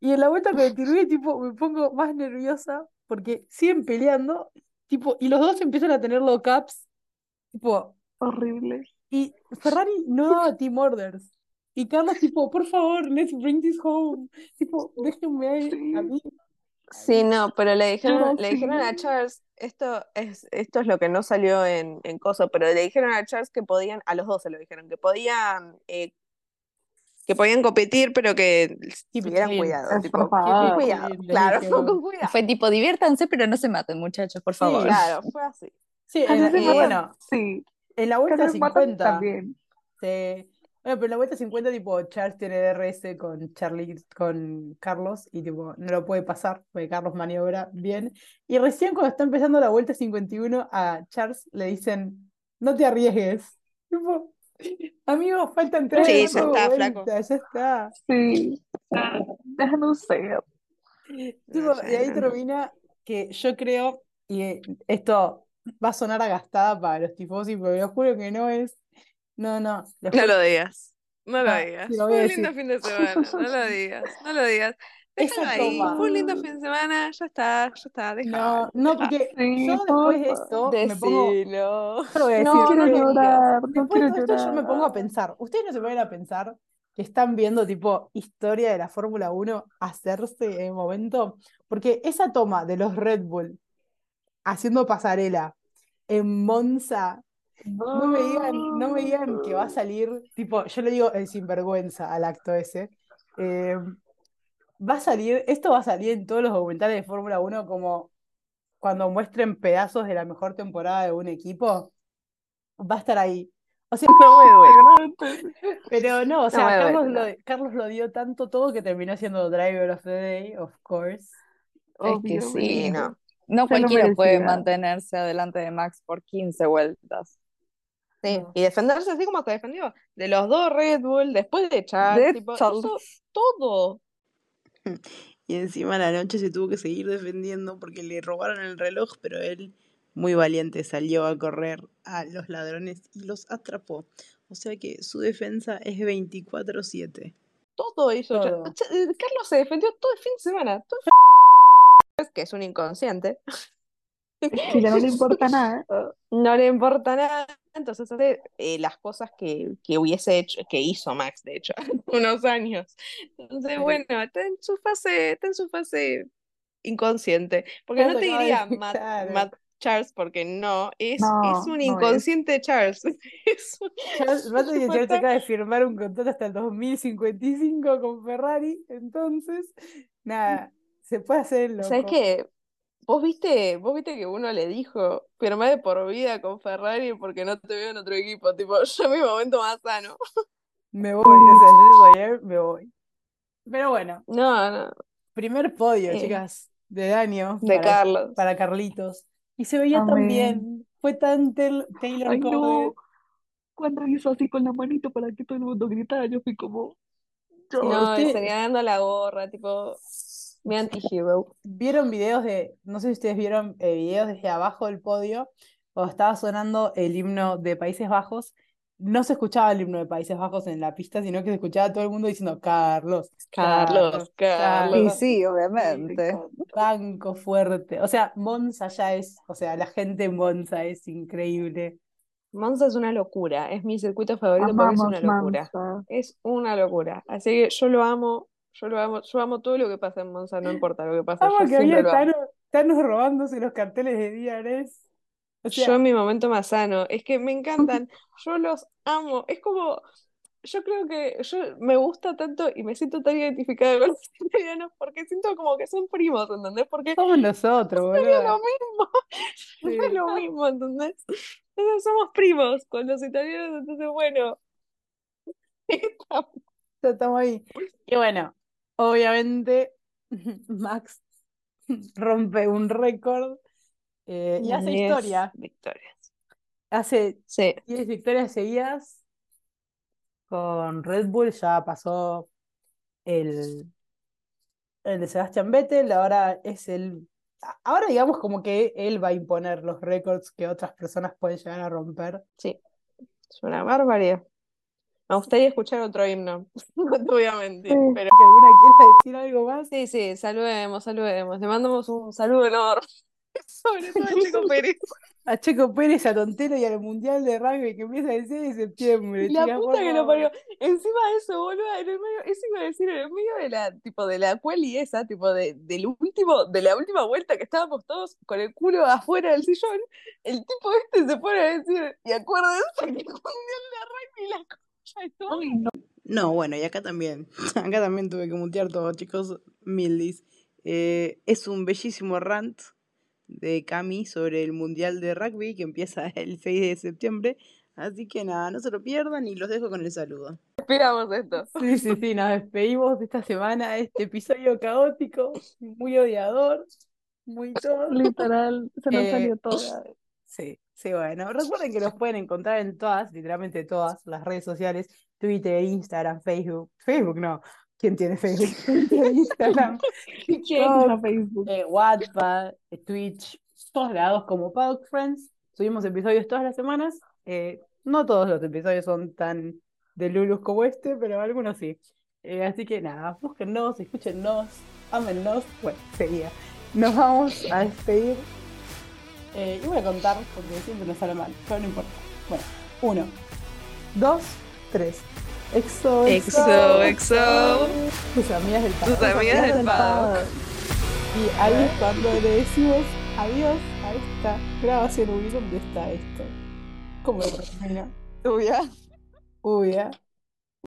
Y en la vuelta que tiré, tipo, me pongo más nerviosa porque siguen peleando, tipo, y los dos empiezan a tener low caps, tipo, Horrible. y Ferrari no daba team orders. Y Carlos, tipo, por favor, let's bring this home. Tipo, déjenme ahí, a mí. Sí, no, pero le dijeron, No, le dijeron a. Charles, esto es, esto es lo que no salió en, en Coso, pero le dijeron a Charles que podían, a los dos se lo dijeron, que podían, eh, que podían competir, pero que tuvieran cuidado, tipo, favor. claro, con cuidado. Fue tipo, diviértanse, pero no se maten, muchachos, por Sí, favor. Claro, fue así. Sí, en- se y matan. bueno, Sí, en la vuelta casi se matan 50, también. se- bueno, pero en la vuelta 50, tipo, Charles tiene DRS con Charlie, con Carlos, y tipo, no lo puede pasar, porque Carlos maniobra bien. Y recién cuando está empezando la vuelta 51, a Charles le dicen, no te arriesgues. Tipo, amigo, faltan tres Sí, ya está, flaco. vueltas, ya está. Sí. Déjanos ser. Tipo, No, y ahí ya, no. termina que yo creo, y esto va a sonar a gastada para los tifosi, pero yo juro que no es. No, no, No lo digas, no lo Ah, digas. lo Fue un lindo fin de semana, no lo digas, no lo digas. Déjalo ahí, fue un lindo fin de semana, ya está, ya está, No, déjalo, no, porque Sí, yo después de esto me pongo. Decilo. A decir. No, quiero no lo digas. llorar, no Después quiero de esto yo me pongo a pensar. Ustedes no se ponen a pensar que están viendo tipo historia de la Fórmula 1 hacerse en el momento. Porque esa toma de los Red Bull haciendo pasarela en Monza, no me digan, no me digan que va a salir, tipo, yo le digo el sinvergüenza al acto ese. eh, va a salir, esto va a salir en todos los documentales de Fórmula 1 como cuando muestren pedazos de la mejor temporada de un equipo, va a estar ahí. O sea, No me duele. pero no, o sea, Carlos lo, Carlos lo dio tanto todo que terminó siendo Driver of the Day, of course. Es que sí. No. No cualquiera puede mantenerse adelante de Max por 15 vueltas. Sí, No. y defenderse así como se defendió. De los dos Red Bull, después de Charles, tipo, hizo todo. Y encima la noche se tuvo que seguir defendiendo porque le robaron el reloj, pero él, muy valiente, salió a correr a los ladrones y los atrapó. O sea que su defensa es 24-7. Todo hizo. Todo. Eh, Carlos se defendió todo el fin de semana. Todo el que es un inconsciente. Ya no le importa nada. No le importa nada. Entonces hace eh, las cosas que, que hubiese hecho, que hizo Max, de hecho, hace unos años. Entonces, bueno, está en su fase, está en su fase inconsciente. Porque no te diría Matt. Matt Charles, porque no, es, No, es un no es. inconsciente Charles. Es un- Charles, tipo, Charles acaba de firmar un contrato hasta el 2055 con Ferrari, entonces, nada, se puede hacer el ¿Sabes loco. qué? Vos viste, vos viste que uno le dijo, firmá de por vida con Ferrari porque no te veo en otro equipo. Tipo, yo en mi momento más sano. Me voy, o sea, yo me voy. Pero bueno, No, no, primer podio, Eh, chicas, del año de para, Carlos. para Carlitos. Y se veía tan bien, fue tan Tel- Taylor Ay, no. Cuando hizo así con la manito para que todo el mundo gritara, yo fui como, No, salía dando la gorra, tipo, mi anti-hero. ¿Vieron videos de, no sé si ustedes vieron eh, videos desde abajo del podio, cuando estaba sonando el himno de Países Bajos, no se escuchaba el himno de Países Bajos en la pista, sino que se escuchaba todo el mundo diciendo Carlos, Carlos, Carlos. Y sí, obviamente. banco fuerte. O sea, Monza ya es, o sea, la gente en Monza es increíble. Monza es una locura, es mi circuito favorito porque es amamos una locura. Es una locura. Así que yo lo amo, yo lo amo, yo amo todo lo que pasa en Monza, no importa lo que pase, Amo yo que había Thanos robándose los carteles de DRS. O sea, Yo en mi momento más sano, es que me encantan, yo los amo, es como, yo creo que yo me gusta tanto y me siento tan identificada con los italianos porque siento como que son primos, ¿entendés? Porque somos nosotros, es lo boludo. mismo, Sí. es lo mismo, ¿entendés? Entonces somos primos con los italianos, entonces bueno, estamos ahí. Y bueno, obviamente Max rompe un récord eh, y hace 10 historia. victorias. Hace Sí, 10 victorias seguidas con Red Bull, ya pasó el, el de Sebastian Vettel, ahora es el... Ahora digamos como que él va a imponer los récords que otras personas pueden llegar a romper. sí, es una barbaridad. Me gustaría escuchar otro himno, no te voy a mentir, Sí. pero ¿Que alguna quiera decir algo más? sí, sí, saludemos, saludemos. Le mandamos un saludo enorme, sobre todo a Checo Pérez. A Checo Pérez, a Tontero y al Mundial de Rugby que empieza el 6 de septiembre, La chicas, puta que lo parió. Encima de eso, boludo, en el medio, eso iba a decir, en el medio de la, tipo, de la quali esa, tipo, de, del último, de la última vuelta que estábamos todos con el culo afuera del sillón, el tipo este se pone a decir, y acuérdense que el mundial de rugby la y. Ay, no. No, bueno, y acá también. Acá también tuve que mutear todo, chicos. Mildis. Eh, es un bellísimo rant de Cami sobre el Mundial de Rugby que empieza el 6 de septiembre. Así que nada, no se lo pierdan y los dejo con el saludo. Esperamos esto. Sí, sí, sí, nos despedimos de esta semana, de este episodio caótico, muy odiador, muy todo. Literal, se nos Eh, salió toda. Sí, sí, bueno. Recuerden que nos pueden encontrar en todas, literalmente todas las redes sociales, Twitter, Instagram, Facebook. Facebook no. ¿Quién tiene Facebook? Twitter, Instagram, ¿Quién usa Facebook? eh, Wattpad, eh, Twitch, todos lados como Paddock Friends. Subimos episodios todas las semanas. Eh, no todos los episodios son tan de Lulus como este, pero algunos sí. Eh, así que nada, búsquennos, escúchennos, ámennos. Bueno, sería. Nos vamos a despedir. Eh, y voy a contar porque siempre nos sale mal, pero no importa. Bueno, uno, dos, tres. Exo, Exo, exo. Tus amigas del Tus paddock. amigas del. Y ahí es cuando le decimos adiós a esta grabación. Uy, ¿dónde está esto? ¿Cómo lo termina? Tuya. Uy, ¿eh?